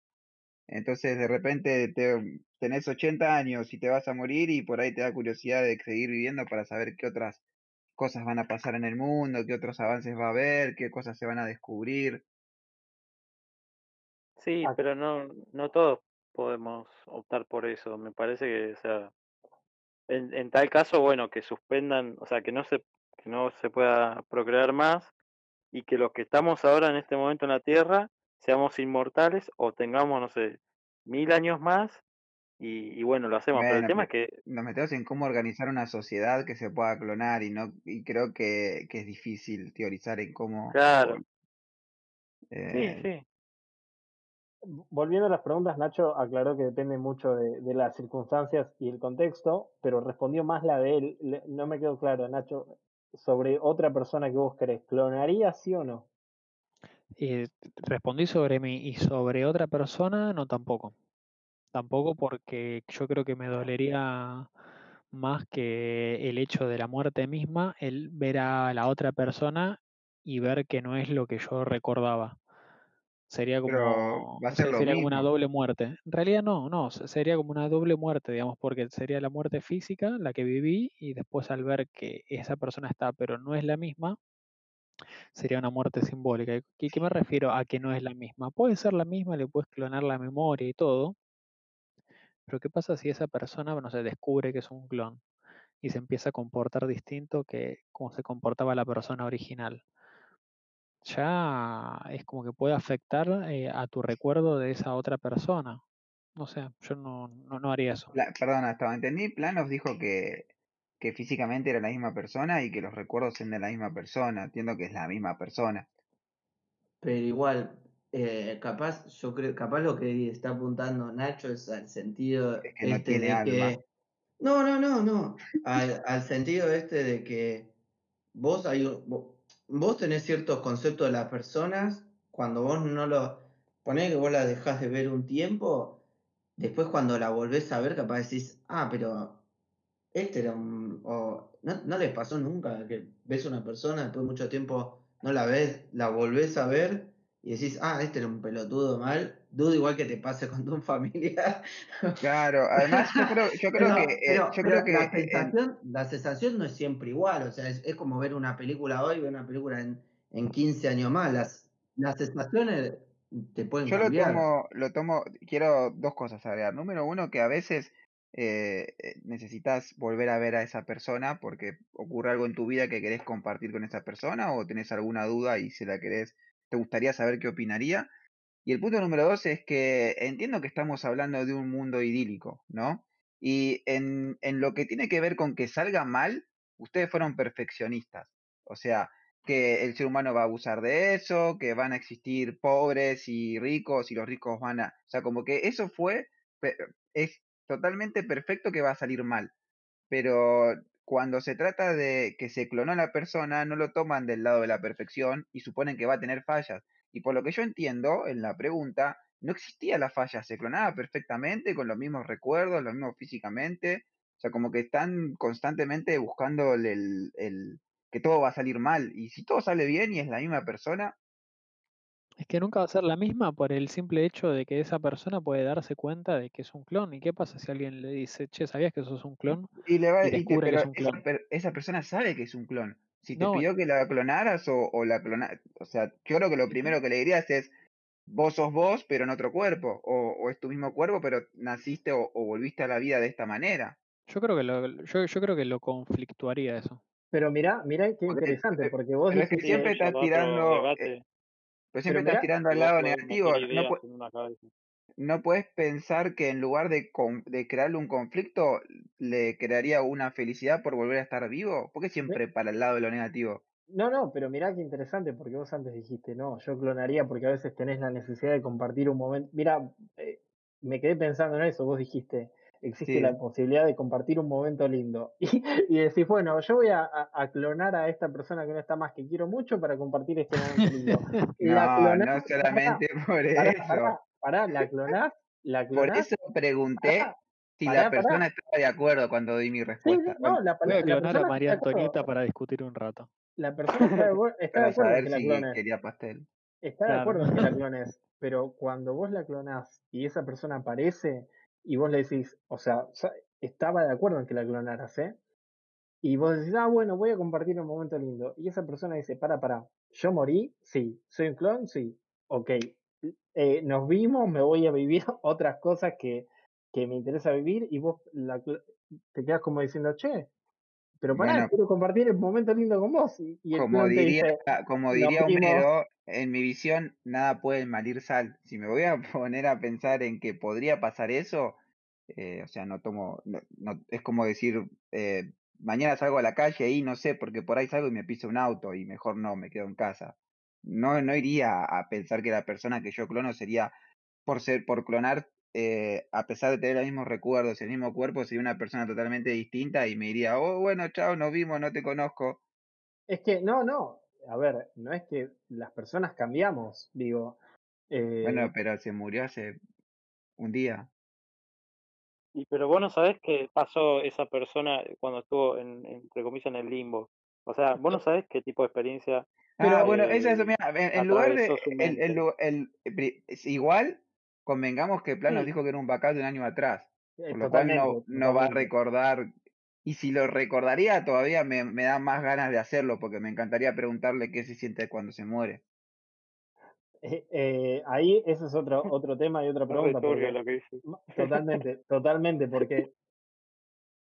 Entonces de repente te, tenés 80 años y te vas a morir y por ahí te da curiosidad de seguir viviendo para saber qué otras cosas van a pasar en el mundo, qué otros avances va a haber, qué cosas se van a descubrir. Sí, Ah. pero no, no todos podemos optar por eso. Me parece que, o sea, en, en tal caso, bueno, que suspendan, o sea, que no se, que no se pueda procrear más y que los que estamos ahora en este momento en la Tierra seamos inmortales o tengamos, no sé, mil años más y, y bueno, lo hacemos. Pero el tema es que, nos metemos en cómo organizar una sociedad que se pueda clonar y no y creo que, que es difícil teorizar en cómo claro, sí, eh, sí, volviendo a las preguntas, Nacho aclaró que depende mucho de, de las circunstancias y el contexto, pero respondió más la de él. Le- no me quedó claro, Nacho, sobre otra persona que vos querés. ¿Clonaría sí o no? Eh, respondí sobre mí y sobre otra persona, no tampoco. Tampoco porque yo creo que me dolería más que el hecho de la muerte misma, el ver a la otra persona y ver que no es lo que yo recordaba. Sería pero como, va a ser se- lo sería como una doble muerte. En realidad no, no, se- sería como una doble muerte, digamos, porque sería la muerte física, la que viví, y después al ver que esa persona está, pero no es la misma, sería una muerte simbólica. ¿Y qué me refiero a que no es la misma? Puede ser la misma, le puedes clonar la memoria y todo, pero ¿qué pasa si esa persona, no sé, descubre que es un clon y se empieza a comportar distinto que como se comportaba la persona original? Ya es como que puede afectar eh, a tu recuerdo de esa otra persona. No sé, yo no, no, haría eso. Perdona, donde entendí, Planos dijo que, que físicamente era la misma persona y que los recuerdos son de la misma persona. Entiendo que es la misma persona. Pero igual, eh, capaz, yo creo, capaz lo que está apuntando Nacho es al sentido Es que no este tiene de alma. que. No, no, no, no. Al, al sentido este de que vos hay vos tenés ciertos conceptos de las personas, cuando vos no lo. Ponés que vos la dejás de ver un tiempo, después cuando la volvés a ver, capaz decís, ah, pero este era un. o, ¿no, no les pasó nunca que ves una persona, después de mucho tiempo no la ves, la volvés a ver y decís, ah, este era un pelotudo mal? Dudo igual que te pase con tu familiar. Claro, además yo creo, yo creo que, eh, pero- yo creo que la, en- sensación, la sensación no es siempre igual, o sea, es, es como ver una película hoy, ver una película en, en 15 años más. Las, las sensaciones te pueden Yo lo tomo, lo tomo, quiero dos cosas agregar. Número uno, que a veces eh, eh, necesitas volver a ver a esa persona porque ocurre algo en tu vida que querés compartir con esa persona o tenés alguna duda y si la querés, te gustaría saber qué opinaría. Y el punto número dos es que entiendo que estamos hablando de un mundo idílico, ¿no? Y en, en lo que tiene que ver con que salga mal, ustedes fueron perfeccionistas. O sea, que el ser humano va a abusar de eso, que van a existir pobres y ricos y los ricos van a... O sea, como que eso fue, es totalmente perfecto que va a salir mal. Pero cuando se trata de que se clonó a la persona, no lo toman del lado de la perfección y suponen que va a tener fallas. Y por lo que yo entiendo en la pregunta, no existía la falla, se clonaba perfectamente, con los mismos recuerdos, lo mismo físicamente. O sea, como que están constantemente buscando el- el- que todo va a salir mal. Y si todo sale bien y es la misma persona, Es que nunca va a ser la misma por el simple hecho de que esa persona puede darse cuenta de que es un clon. ¿Y qué pasa si alguien le dice, che, ¿sabías que sos un clon? y le va Y y te- que pero es un esa, persona sabe que es un clon. Si te No, pidió que la clonaras o, o la clonaras, o sea, yo creo que lo primero que le dirías es, vos sos vos, pero en otro cuerpo, o, o es tu mismo cuerpo, pero naciste o, o volviste a la vida de esta manera. yo creo que lo, yo, yo creo que lo conflictuaría eso. Pero mirá, mirá qué interesante, porque vos pero es que siempre estás tirando, eh, debate. Pero siempre estás mirá- tirando al lado negativo. No, pu- no puedes pensar que en lugar de, crearle un conflicto, le crearía una felicidad por volver a estar vivo. ¿Por qué siempre para el lado de lo negativo? No, no, pero mirá qué interesante, porque vos antes dijiste, no, yo clonaría porque a veces tenés la necesidad de compartir un momento. Mira, eh, me quedé pensando en eso, vos dijiste, existe Sí. la posibilidad de compartir un momento lindo. Y, y decís, bueno, yo voy a, clonar a esta persona que no está más, que quiero mucho, para compartir este momento lindo. La No, clonás, no solamente por eso. pará, pará, la clonás, la Por clonás. eso pregunté Pará, si pará, la pará. persona estaba de acuerdo cuando di mi respuesta. sí, no, la, Voy a la clonar a María. Antonieta para discutir un rato. La persona está de, está de acuerdo saber que la si clones. quería pastel. Está de acuerdo en que la clones, pero cuando vos la clonás y esa persona aparece y vos le decís, o sea, estaba de acuerdo en que la clonaras, ¿eh? Y vos decís, ah, bueno, voy a compartir un momento lindo. Y esa persona dice, para, para, ¿yo morí? Sí. ¿Soy un clon? Sí. Ok. Eh, nos vimos, me voy a vivir otras cosas que, que me interesa vivir y vos la te quedas como diciendo, che, pero pará, Bueno. quiero compartir el momento lindo con vos. Y, Como diría, dice, como "Nos diría vimos". Homero, en mi visión nada puede malir sal. Si me voy a poner a pensar en que podría pasar eso, eh, o sea, no tomo, no, no- es como decir, eh, mañana salgo a la calle y no sé, porque por ahí salgo y me piso un auto y mejor no, me quedo en casa. No, no iría a pensar que la persona que yo clono sería, por ser, por clonar, eh, a pesar de tener los mismos recuerdos, el mismo cuerpo, sería una persona totalmente distinta y me diría, oh, bueno, chao, nos vimos, no te conozco. Es que, no, no, a ver, no es que las personas cambiamos, digo. eh, Bueno, pero se murió hace un día. Y pero vos no sabés qué pasó esa persona cuando estuvo en, entre comillas en el limbo. O sea, vos no sabés qué tipo de experiencia Ah, Pero, bueno, esa es, eh, mira, en, en lugar de, el, el el- igual, convengamos que Plan nos Sí. dijo que era un backup de un año atrás, eh, por lo cual no, no va a recordar, y si lo recordaría todavía me, me da más ganas de hacerlo, porque me encantaría preguntarle qué se siente cuando se muere. Eh, eh, ahí ese es otro, otro tema y otra pregunta. porque- lo que dice. Ma- Totalmente, totalmente, porque,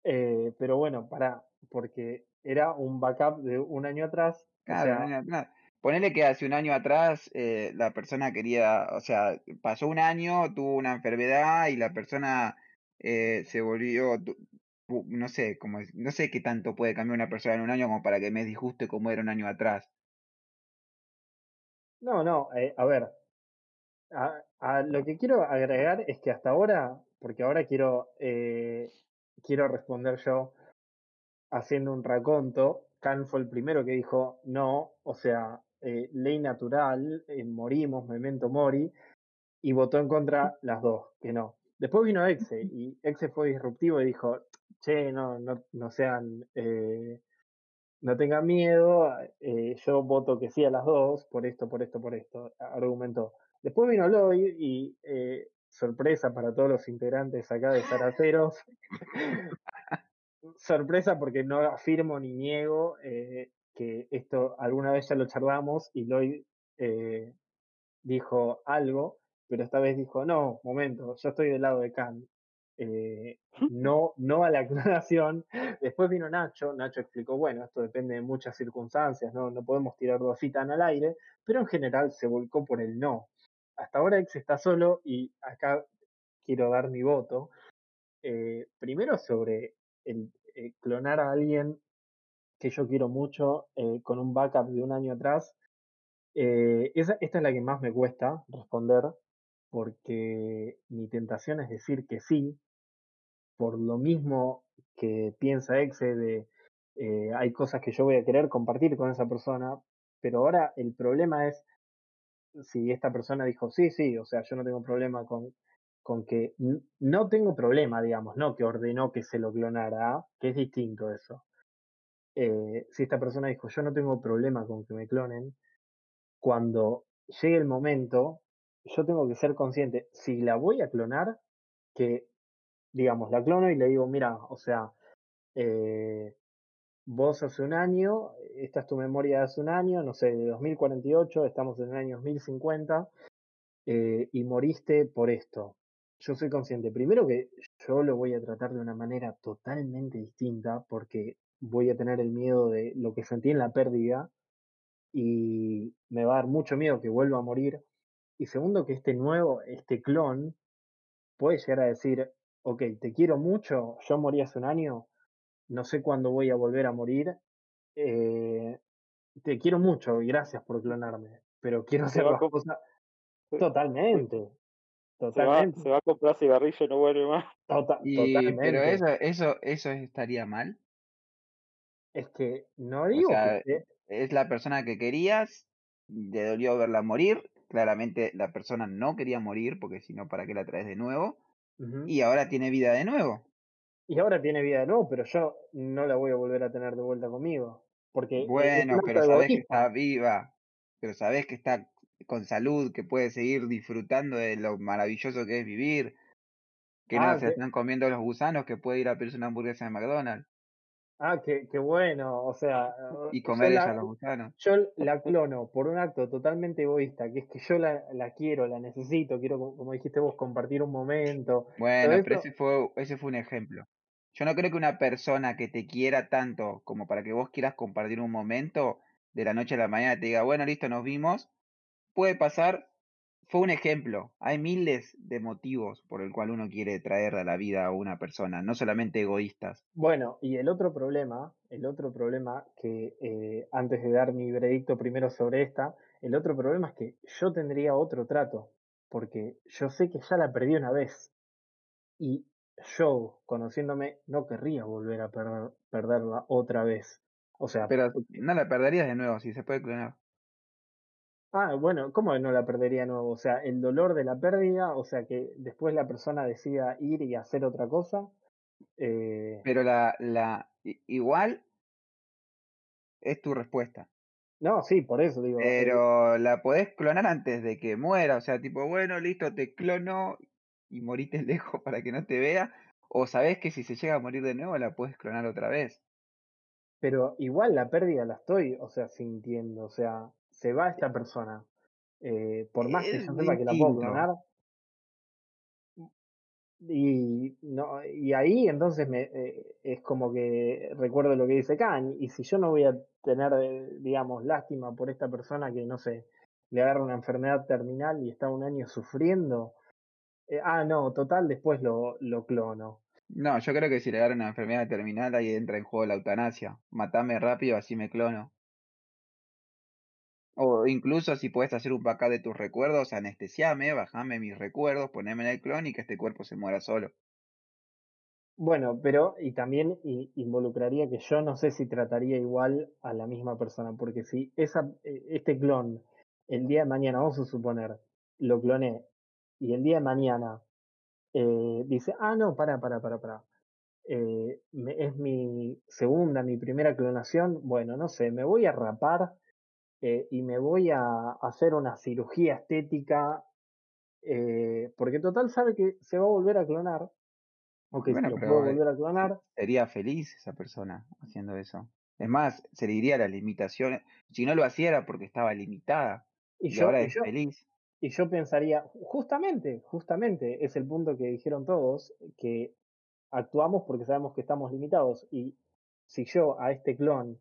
eh, pero bueno, para, porque era un backup de un año atrás, o Claro, sea, no, no. Ponele que hace un año atrás eh, la persona quería, o sea, pasó un año, tuvo una enfermedad y la persona eh, se volvió, no sé, como, no sé qué tanto puede cambiar una persona en un año como para que me disguste como era un año atrás. no, no, eh, a ver, a- lo que quiero agregar es que hasta ahora, porque ahora quiero, quiero responder yo haciendo un raconto, Kant fue el primero que dijo no, o sea, eh, ley natural, eh, morimos, memento mori, y votó en contra las dos, que no. Después vino Exe, y Exe fue disruptivo y dijo, che, no, no, no sean, eh, no tengan miedo, yo voto que sí a las dos, por esto, por esto, por esto, argumentó. Después vino Lloyd y, sorpresa para todos los integrantes acá de Zaraceros, sorpresa porque no afirmo ni niego eh, que esto alguna vez ya lo charlamos y Lloyd eh, dijo algo, pero esta vez dijo, no, momento, yo estoy del lado de Kant. Eh, no, no a la clonación. Después vino Nacho, Nacho explicó, bueno, esto depende de muchas circunstancias, no, no podemos tirarlo así tan al aire, pero en general se volcó por el no. Hasta ahora Ex está solo y acá quiero dar mi voto. Eh, primero sobre el eh, clonar a alguien que yo quiero mucho eh, con un backup de un año atrás. Eh, esa, esta es la que más me cuesta responder porque mi tentación es decir que sí, por lo mismo que piensa Exe de eh, hay cosas que yo voy a querer compartir con esa persona, pero ahora el problema es si esta persona dijo sí, sí, o sea, yo no tengo problema con, con que no tengo problema, digamos, no que ordenó que se lo clonara, que es distinto eso. Eh, si esta persona dijo yo no tengo problema con que me clonen, cuando llegue el momento, yo tengo que ser consciente, si la voy a clonar, que, digamos, la clono y le digo, mira, o sea, eh, vos hace un año, esta es tu memoria de hace un año, no sé, de 2048, estamos en el año 2050, eh, y moriste por esto. Yo soy consciente, primero que yo lo voy a tratar de una manera totalmente distinta, porque voy a tener el miedo de lo que sentí en la pérdida, y me va a dar mucho miedo que vuelva a morir. Y segundo, que este nuevo, este clon, puede llegar a decir, ok, te quiero mucho, yo morí hace un año, no sé cuándo voy a volver a morir, eh, te quiero mucho y gracias por clonarme, pero quiero hacer las cosas totalmente, se va, totalmente, se va a comprar cigarrillo y no vuelve más. tota- Y, pero totalmente. eso, eso, eso estaría mal. Es que no digo que sea, es la persona que querías, te dolió verla morir. Claramente la persona no quería morir, porque si no, ¿para qué la traes de nuevo? Y ahora tiene vida de nuevo. y ahora tiene vida de nuevo, pero yo no la voy a volver a tener de vuelta conmigo, porque Bueno, pero sabes que está viva, pero sabes que está con salud, que puede seguir disfrutando de lo maravilloso que es vivir, que no Ah, se que, están comiendo los gusanos, que puede ir a pedirse una hamburguesa de McDonald's ah, que, que bueno, o sea, y yo comer ella la, los gusanos. yo la clono por un acto totalmente egoísta, que es que yo la, la quiero, la necesito, quiero, co- como dijiste vos, compartir un momento, Bueno, pero ese fue, ese fue un ejemplo. Yo no creo que una persona que te quiera tanto como para que vos quieras compartir un momento, de la noche a la mañana te diga, bueno, listo, nos vimos, puede pasar, fue un ejemplo. Hay miles de motivos por el cual uno quiere traer a la vida a una persona, no solamente egoístas. Bueno, y el otro problema, el otro problema que eh, antes de dar mi veredicto primero sobre esta, el otro problema es que yo tendría otro trato, porque yo sé que ya la perdí una vez y yo, conociéndome, no querría volver a perder, perderla otra vez. O sea, Pero no la perderías de nuevo si se puede clonar. Ah, bueno, ¿cómo no la perdería de nuevo? O sea, el dolor de la pérdida, o sea, que después la persona decida ir y hacer otra cosa. eh, Pero la, la, igual es tu respuesta. no, sí, por eso digo, eh, Pero la podés clonar antes de que muera. O sea, tipo, bueno, listo, te clono y morite lejos para que no te vea. O sabés que si se llega a morir de nuevo, la puedes clonar otra vez. pero igual la pérdida la estoy, o sea, sintiendo, o sea, se va esta persona. eh, por más que yo sepa que la puedo clonar, y, no, y ahí entonces me, eh, es como que recuerdo lo que dice Khan, y si yo no voy a tener, eh, digamos, lástima por esta persona que, no sé, le agarra una enfermedad terminal y está un año sufriendo, ah, no, total, después lo, lo clono. No, yo creo que si le agarra una enfermedad terminal, ahí entra en juego la eutanasia. Matame rápido, así me clono. O incluso si puedes hacer un backup de tus recuerdos, anestesiame, bajame mis recuerdos, poneme en el clon y que este cuerpo se muera solo. Bueno, pero y también involucraría que yo no sé si trataría igual a la misma persona, porque si esa, eh, este clon, el día de mañana, vamos a suponer, lo cloné, y el día de mañana eh, dice, ah, no, para, para, para, para, eh, es mi segunda, mi primera clonación, bueno, no sé, me voy a rapar eh, y me voy a hacer una cirugía estética, eh, porque total sabe que se va a volver a clonar, o que Bueno, lo puedo eh, volver a se- clonar, sería feliz esa persona haciendo eso. Es más, se le diría las limitaciones. Si no lo hacía era porque estaba limitada y y yo, ahora y es yo, feliz. y yo pensaría, justamente, justamente, es el punto que dijeron todos, que actuamos porque sabemos que estamos limitados, y si yo a este clon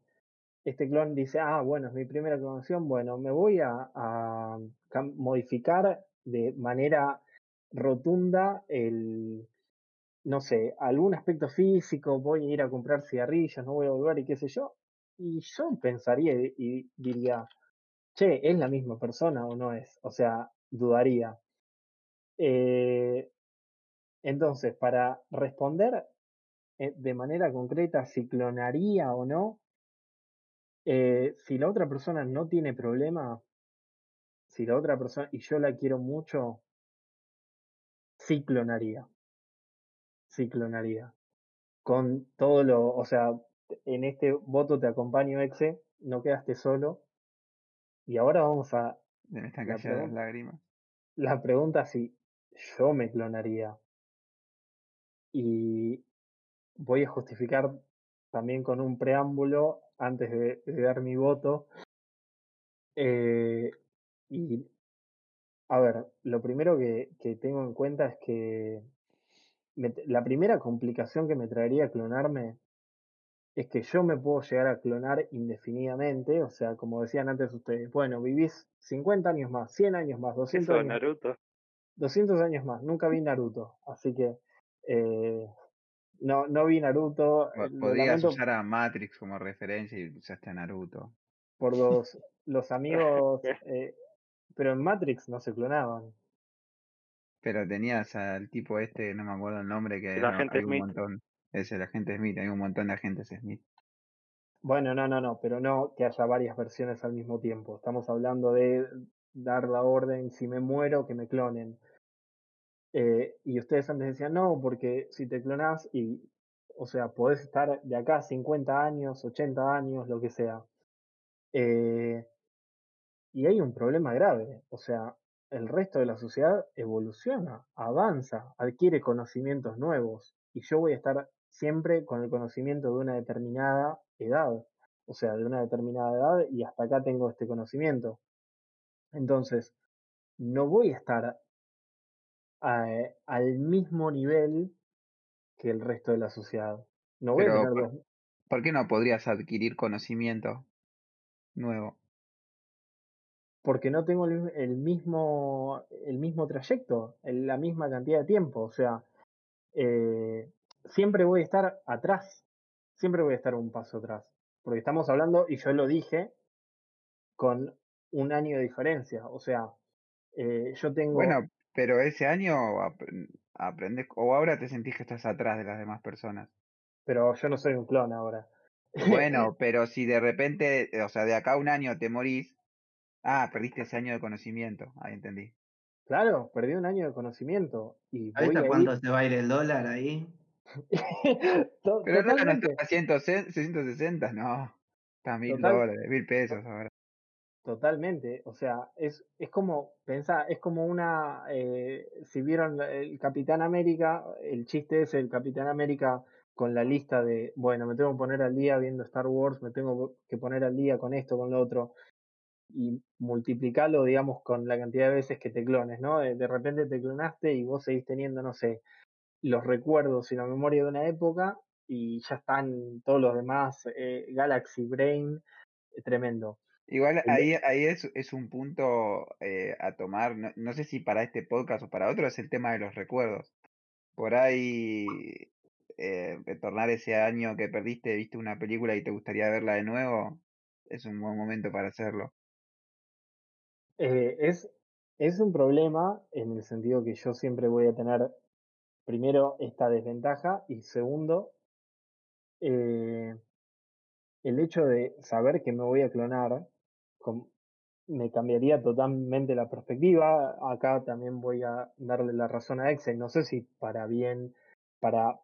este clon dice, ah, bueno, es mi primera clonación, bueno, me voy a, modificar de manera rotunda el, no sé, algún aspecto físico, voy a ir a comprar cigarrillos, no voy a volver y qué sé yo. Y yo pensaría y, y diría, che, ¿es la misma persona o no es? O sea, dudaría. Eh, entonces, para responder eh, de manera concreta si clonaría o no, eh, si la otra persona no tiene problema, si la otra persona, y yo la quiero mucho, sí clonaría, sí clonaría. Con todo lo, o sea, en este voto te acompaño, Exe, no quedaste solo. Y ahora vamos a me están la, las lágrimas. la pregunta si yo me clonaría. Y voy a justificar también con un preámbulo antes de, de dar mi voto. Eh, y a ver, lo primero que, que tengo en cuenta es que me- la primera complicación que me traería clonarme es que yo me puedo llegar a clonar indefinidamente, o sea, como decían antes ustedes, bueno, vivís 50 años más, 100 años más, 200 Eso, años más, Naruto. 200 años más, nunca vi Naruto, así que eh, no, no vi Naruto, Podrías lamento usar a Matrix como referencia y usaste a Naruto. por los, los amigos, eh, pero en Matrix no se clonaban. Pero tenías al tipo este, no me acuerdo el nombre, que El no, agente hay un Smith. montón. Es el agente Smith, hay un montón de agentes Smith. Bueno, no, no, no, pero no que haya varias versiones al mismo tiempo. Estamos hablando de dar la orden, si me muero, que me clonen. Eh, y ustedes antes decían, no, porque si te clonas y, o sea, podés estar de acá 50 años, 80 años, lo que sea. Eh, y hay un problema grave, o sea, el resto de la sociedad evoluciona, avanza, adquiere conocimientos nuevos y yo voy a estar siempre con el conocimiento de una determinada edad, o sea, de una determinada edad y hasta acá tengo este conocimiento. Entonces, no voy a estar eh, al mismo nivel que el resto de la sociedad. No voy a Pero, tener ¿por, dos, por qué no podrías adquirir conocimiento nuevo? porque no tengo el, el mismo, el mismo trayecto, el- la misma cantidad de tiempo. O sea, eh, siempre voy a estar atrás, siempre voy a estar un paso atrás. Porque estamos hablando, y yo lo dije, con un año de diferencia. O sea, eh, yo tengo, Bueno, pero ese año apren- aprendes, o ahora te sentís que estás atrás de las demás personas. pero yo no soy un clon ahora. Bueno, pero si de repente, o sea, de acá a un año te morís, ah, perdiste ese año de conocimiento, ahí entendí. Claro, perdí un año de conocimiento y ¿Sabes voy a a ir cuánto se va a ir el dólar ahí? Pero no, no totalmente, está a 100, 660, no. Está a mil dólares, mil pesos ahora. Totalmente. O sea, es, es como, pensá, es como una, eh, si vieron el Capitán América, el chiste es el Capitán América con la lista de, bueno, me tengo que poner al día viendo Star Wars, me tengo que poner al día con esto, con lo otro, y multiplicarlo, digamos, con la cantidad de veces que te clones, ¿no? De, de repente te clonaste y vos seguís teniendo, no sé, los recuerdos y la memoria de una época y ya están todos los demás, eh, Galaxy Brain, eh, tremendo. Igual ahí, ahí es, es un punto eh, a tomar, no, no sé si para este podcast o para otro, es el tema de los recuerdos. Por ahí, eh, retornar ese año que perdiste, viste una película y te gustaría verla de nuevo, es un buen momento para hacerlo. Eh, es, es un problema en el sentido que yo siempre voy a tener, primero, esta desventaja y segundo, el hecho de saber que me voy a clonar me cambiaría totalmente la perspectiva. Acá también voy a darle la razón a Excel, no sé si para bien, para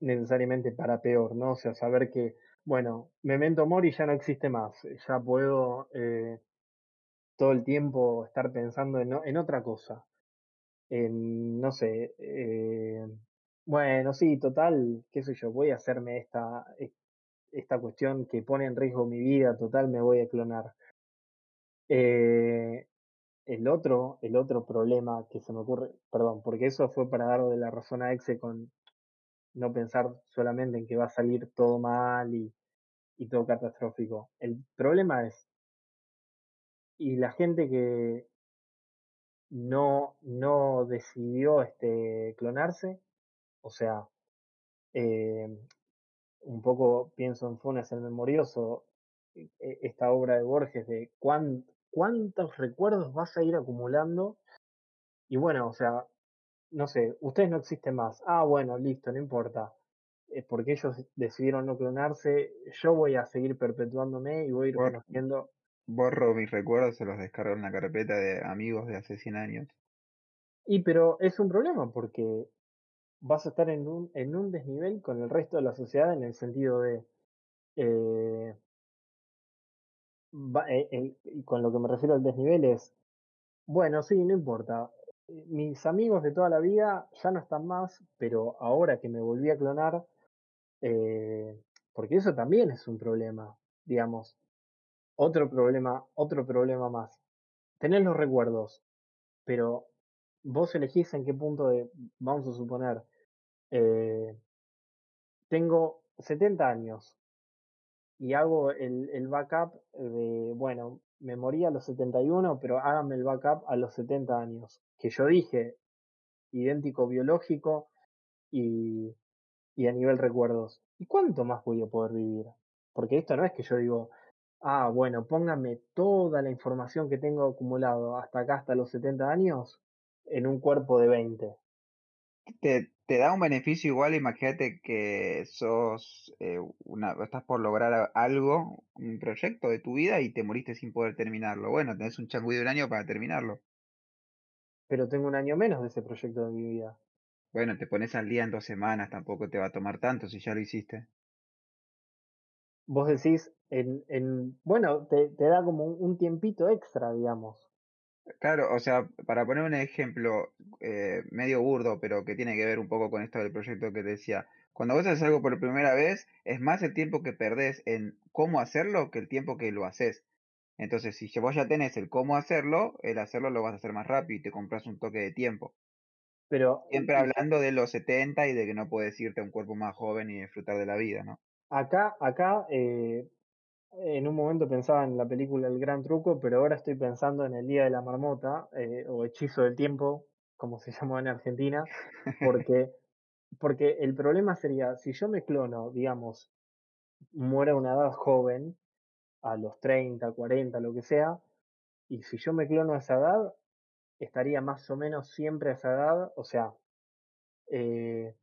necesariamente para peor, ¿no? O sea, saber que, bueno, Memento Mori ya no existe más, ya puedo eh, todo el tiempo estar pensando en, en otra cosa, en, no sé, eh, bueno, sí, total, qué sé yo, voy a hacerme esta, es- esta cuestión que pone en riesgo mi vida, total, me voy a clonar. Eh, el otro, el otro problema que se me ocurre, perdón, porque eso fue para darle la razón a Exe con no pensar solamente en que va a salir todo mal y, y todo catastrófico. El problema es, y la gente que no, no decidió este, clonarse, o sea, eh, un poco pienso en Funes el Memorioso, e- e- esta obra de Borges de cuán- cuántos recuerdos vas a ir acumulando. Y bueno, o sea, no sé, ustedes no existen más. Ah, bueno, listo, no importa. Eh, porque ellos decidieron no clonarse, yo voy a seguir perpetuándome y voy a ir Bor- conociendo. borro mis recuerdos, se los descargo en la carpeta de amigos de hace 100 años. Y pero es un problema porque vas a estar en un, en un desnivel con el resto de la sociedad en el sentido de, eh, eh, con lo que me refiero al desnivel es, bueno, sí, no importa. eh, Mis amigos de toda la vida ya no están más, pero ahora que me volví a clonar, eh, porque eso también es un problema, digamos. Otro problema, otro problema más. Tenés los recuerdos, pero vos elegís en qué punto de, vamos a suponer, tengo 70 años y hago el, el backup de, bueno, me morí a los 71, pero háganme el backup a los 70 años. Que yo dije, idéntico biológico y, y a nivel recuerdos. ¿Y cuánto más voy a poder vivir? Porque esto no es que yo digo, ah, bueno, pónganme toda la información que tengo acumulado hasta acá, hasta los 70 años, en un cuerpo de 20. Te, te da un beneficio igual, imagínate que sos eh, una, estás por lograr algo, un proyecto de tu vida y te moriste sin poder terminarlo. Bueno, tenés un changüí de un año para terminarlo. Pero tengo un año menos de ese proyecto de mi vida. Bueno, te pones al día en dos semanas, tampoco te va a tomar tanto si ya lo hiciste. Vos decís, en, en bueno, te, te da como un, un tiempito extra, digamos. Claro, o sea, para poner un ejemplo eh, medio burdo, pero que tiene que ver un poco con esto del proyecto que te decía, cuando vos haces algo por primera vez, es más el tiempo que perdés en cómo hacerlo que el tiempo que lo haces. Entonces, si vos ya tenés el cómo hacerlo, el hacerlo lo vas a hacer más rápido y te compras un toque de tiempo. Pero Siempre y- hablando de los 70 y de que no puedes irte a un cuerpo más joven y disfrutar de la vida, ¿no? acá, acá, eh, en un momento pensaba en la película El Gran Truco, pero ahora estoy pensando en El Día de la Marmota, eh, o Hechizo del Tiempo, como se llamó en Argentina, porque, porque el problema sería, si yo me clono, digamos, muero a una edad joven, a los 30, 40, lo que sea, y si yo me clono a esa edad, estaría más o menos siempre a esa edad, o sea, eh,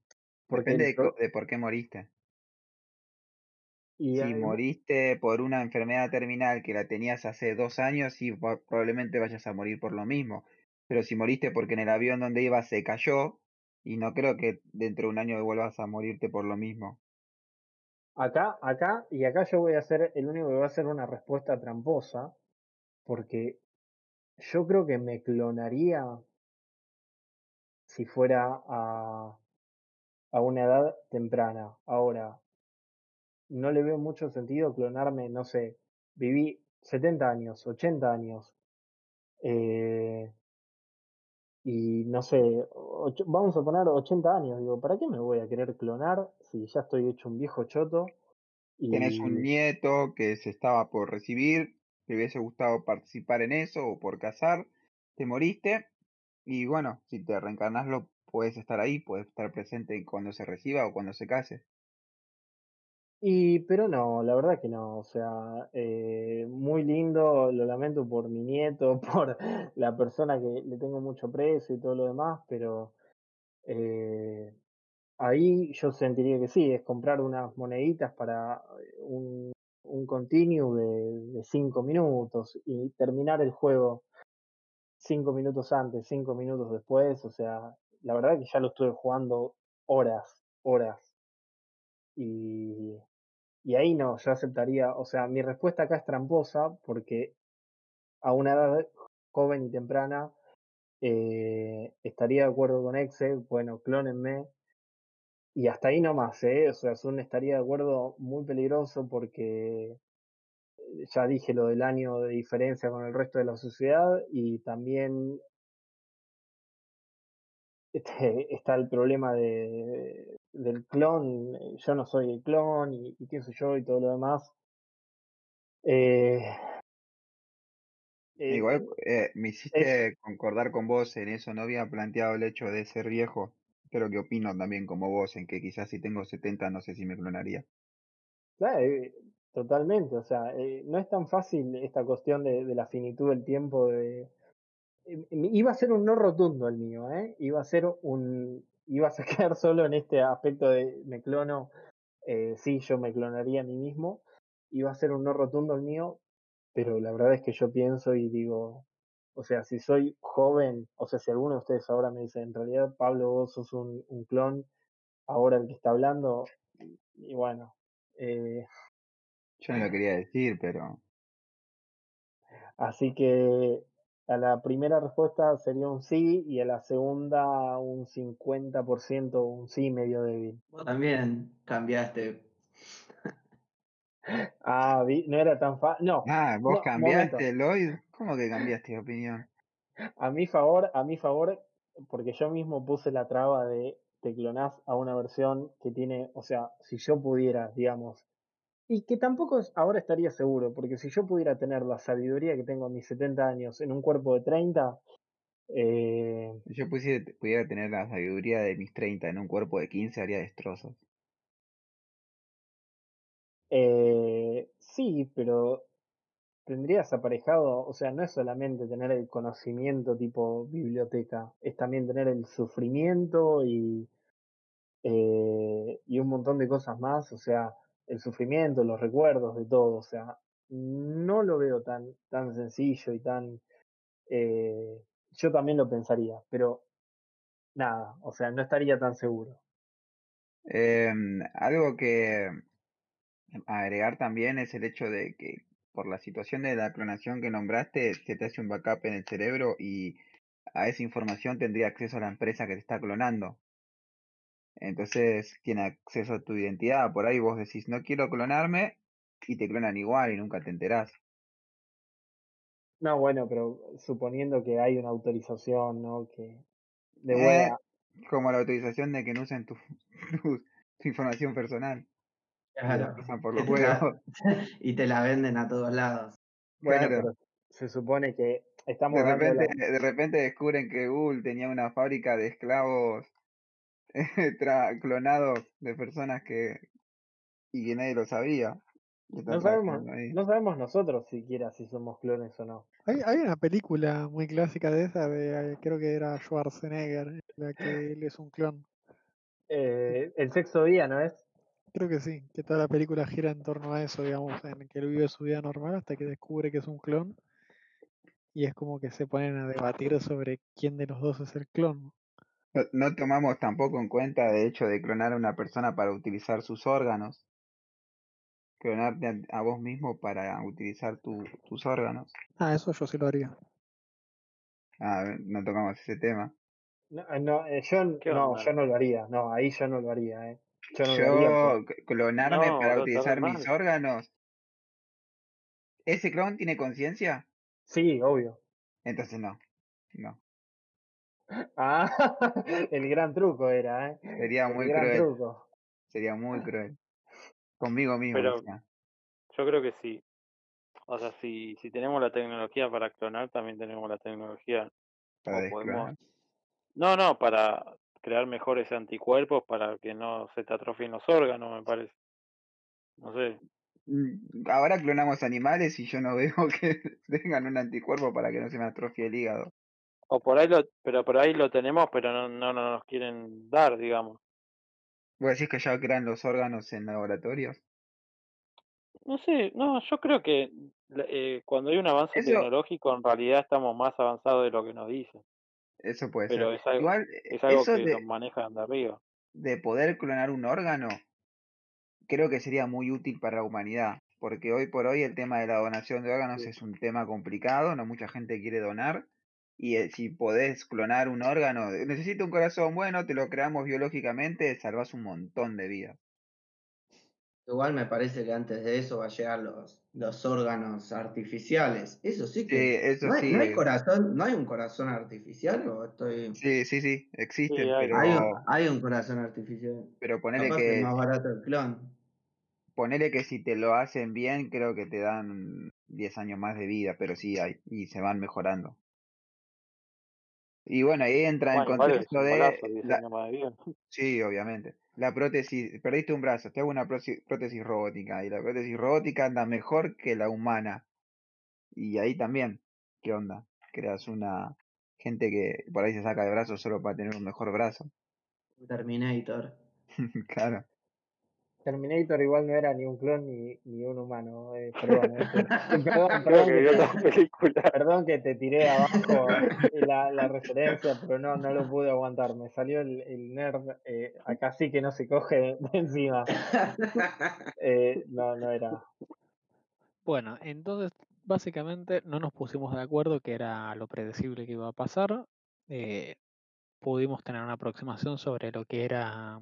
porque Depende el de por qué moriste. Y Si moriste por una enfermedad terminal que la tenías hace dos años, sí, probablemente vayas a morir por lo mismo. Pero si moriste porque en el avión donde ibas se cayó, y no creo que dentro de un año vuelvas a morirte por lo mismo. acá, acá, y acá yo voy a ser el único que va a hacer una respuesta tramposa, porque yo creo que me clonaría si fuera a, a una edad temprana. Ahora, no le veo mucho sentido clonarme, no sé, viví 70 años, 80 años, eh, y no sé, vamos a poner 80 años, digo, ¿para qué me voy a querer clonar si ya estoy hecho un viejo choto? Tenés un Y nieto que se estaba por recibir, te hubiese gustado participar en eso o por casar, te moriste, y bueno, si te reencarnas lo puedes estar ahí, puedes estar presente cuando se reciba o cuando se case. Y, pero no, la verdad que no, o sea, eh, muy lindo, lo lamento por mi nieto, por la persona que le tengo mucho precio y todo lo demás, pero eh, ahí yo sentiría que sí, es comprar unas moneditas para un, un continue de, de cinco minutos y terminar el juego cinco minutos antes, cinco minutos después, o sea, la verdad que ya lo estuve jugando horas, horas. Y, y ahí no, yo aceptaría, o sea, mi respuesta acá es tramposa porque a una edad joven y temprana eh, estaría de acuerdo con Excel, bueno, clónenme. Y hasta ahí nomás, ¿eh? O sea, Sun estaría de acuerdo muy peligroso porque ya dije lo del año de diferencia con el resto de la sociedad y también este, está el problema de, del clon, yo no soy el clon y, y qué sé yo y todo lo demás. Eh, eh, Igual eh, me es, hiciste concordar con vos en eso, no había planteado el hecho de ser viejo, pero que opino también como vos, en que quizás si tengo 70 no sé si me clonaría. claro, eh, totalmente, o sea, eh, no es tan fácil esta cuestión de, de la finitud del tiempo. De, eh, iba a ser un no rotundo el mío, ¿eh? Iba a ser un, iba a quedar solo en este aspecto de me clono, eh, sí, yo me clonaría a mí mismo, iba a ser un no rotundo el mío, pero la verdad es que yo pienso y digo, o sea, si soy joven, o sea, si alguno de ustedes ahora me dice, en realidad, Pablo, vos sos un, un clon, ahora el que está hablando, y bueno, eh, Yo no lo quería decir, pero así que a la primera respuesta sería un sí y a la segunda un 50%, un sí medio débil. Vos también cambiaste. Ah, vi- no era tan fácil. No, Ah, vos no, momento. cambiaste, Lloyd. ¿Cómo que cambiaste de opinión? A mi favor, a mi favor, porque yo mismo puse la traba de te clonás a una versión que tiene, o sea, si yo pudiera, digamos, y que tampoco ahora estaría seguro, porque si yo pudiera tener la sabiduría que tengo a mis 70 años en un cuerpo de 30, eh, Si yo pusiera, pudiera tener la sabiduría de mis 30 en un cuerpo de 15, haría destrozos. eh, sí, pero tendrías aparejado, o sea, no es solamente tener el conocimiento tipo biblioteca, es también tener el sufrimiento y, eh, y un montón de cosas más, o sea, el sufrimiento, los recuerdos de todo, o sea, no lo veo tan, tan sencillo y tan... eh, yo también lo pensaría, pero nada, o sea, no estaría tan seguro. Em, algo que agregar también es el hecho de que por la situación de la clonación que nombraste, se te hace un backup en el cerebro y a esa información tendría acceso a la empresa que te está clonando. Entonces tiene acceso a tu identidad. Por ahí vos decís, no quiero clonarme y te clonan igual y nunca te enterás. No, bueno, pero suponiendo que hay una autorización, ¿no? Que de Eh, como la autorización de que no usen tu, tu, tu información personal. Claro. pasan por los huevos. y te la venden a todos lados. bueno, Claro. pero se supone que estamos De la, repente, de repente descubren que Google tenía una fábrica de esclavos clonados de personas que y que nadie lo sabía. No sabemos, no sabemos nosotros siquiera si somos clones o no. Hay, hay una película muy clásica de esa, de, eh, creo que era Schwarzenegger, en la que él es un clon. Eh, el sexto día, ¿no es? Creo que sí, que toda la película gira en torno a eso, digamos, en que él vive su vida normal hasta que descubre que es un clon. Y es como que se ponen a debatir sobre quién de los dos es el clon. No, no tomamos tampoco en cuenta el hecho de clonar a una persona para utilizar sus órganos. Clonarte a, a vos mismo para utilizar tu- tus órganos. Ah, eso yo sí lo haría. Ah, no tocamos ese tema. No, eh, no, eh, yo ¿Qué no, yo no lo haría, no, ahí yo no lo haría, eh. Yo no lo haría clonarme No, para utilizar mis mal. órganos. ¿Ese clon tiene conciencia? Sí, obvio. Entonces no. No. Ah, el gran truco era, eh. Sería El muy cruel. truco. Sería muy cruel. Conmigo mismo, Pero-. Yo creo que sí. O sea, si, si tenemos la tecnología para clonar, también tenemos la tecnología. Para podemos-. No, no, para crear mejores anticuerpos para que no se te atrofien los órganos, me parece. No sé. Mm, Ahora clonamos animales y yo no veo que tengan un anticuerpo para que no se me atrofie el hígado. O por ahí lo, pero por ahí lo tenemos, pero no, no, no nos quieren dar, digamos. ¿Vos decís que ya crean los órganos en laboratorios? No sé, no, yo creo que eh, cuando hay un avance Eso, tecnológico, en realidad estamos más avanzados de lo que nos dicen. eso puede Pero ser. es algo, Igual, eh, es algo eso que nos de, manejan de arriba. de poder clonar un órgano, creo que sería muy útil para la humanidad, porque hoy por hoy el tema de la donación de órganos Sí. es un tema complicado, no mucha gente quiere donar, y eh, si podés clonar un órgano, eh, necesito un corazón, bueno, te lo creamos biológicamente, salvás un montón de vidas. Igual me parece que antes de eso va a llegar los, los órganos artificiales. Eso sí Sí, que. eso ¿No hay, no hay sí, corazón, ¿No hay un corazón artificial? ¿O estoy.? sí, sí, sí, Sí, existen, hay. pero, Hay un, hay un corazón artificial. pero ponele Capaz que es más barato el clon. ponele que si te lo hacen bien, creo que te dan 10 años más de vida, pero sí hay, y se van mejorando. Y bueno, ahí entra en Bueno, contexto un de golazo, 10 la, vida. Sí, obviamente. La prótesis, perdiste un brazo, te hago una prótesis, prótesis robótica y la prótesis robótica anda mejor que la humana. Y ahí también, ¿qué onda? Creas una gente que por ahí se saca de brazos solo para tener un mejor brazo. Terminator. Claro. Terminator igual no era ni un clon ni, ni un humano. eh, perdón, eh, perdón, perdón que te, perdón que te tiré abajo la, la referencia, pero no, no lo pude aguantar. Me salió el, el nerd, eh, acá sí que no se coge de encima. Eh, no, no era. Bueno, entonces básicamente no nos pusimos de acuerdo que era lo predecible que iba a pasar. eh, pudimos tener una aproximación sobre lo que era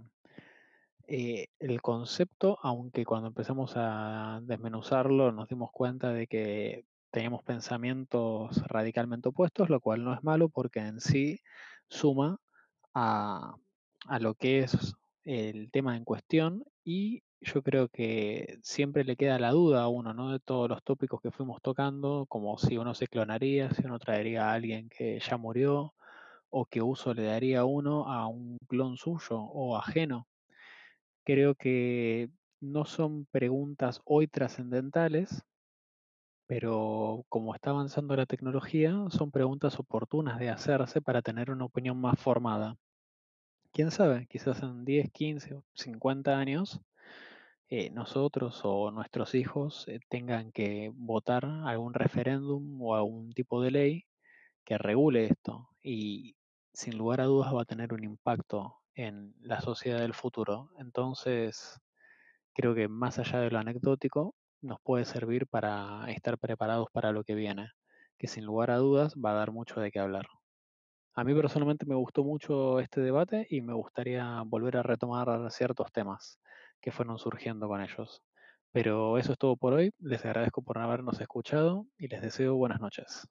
eh, el concepto, aunque cuando empezamos a desmenuzarlo nos dimos cuenta de que teníamos pensamientos radicalmente opuestos, lo cual no es malo porque en sí suma a, a lo que es el tema en cuestión y yo creo que siempre le queda la duda a uno, ¿no? De todos los tópicos que fuimos tocando, como si uno se clonaría, si uno traería a alguien que ya murió, o qué uso le daría uno a un clon suyo o ajeno. Creo que no son preguntas hoy trascendentales, pero como está avanzando la tecnología, son preguntas oportunas de hacerse para tener una opinión más formada. Quién sabe, quizás en 10, 15 o 50 años eh, nosotros o nuestros hijos eh, tengan que votar algún referéndum o algún tipo de ley que regule esto y sin lugar a dudas va a tener un impacto en la sociedad del futuro. Entonces, creo que más allá de lo anecdótico, nos puede servir para estar preparados para lo que viene, que sin lugar a dudas va a dar mucho de qué hablar. A mí personalmente me gustó mucho este debate y me gustaría volver a retomar ciertos temas que fueron surgiendo con ellos. Pero eso es todo por hoy. Les agradezco por habernos escuchado y les deseo buenas noches.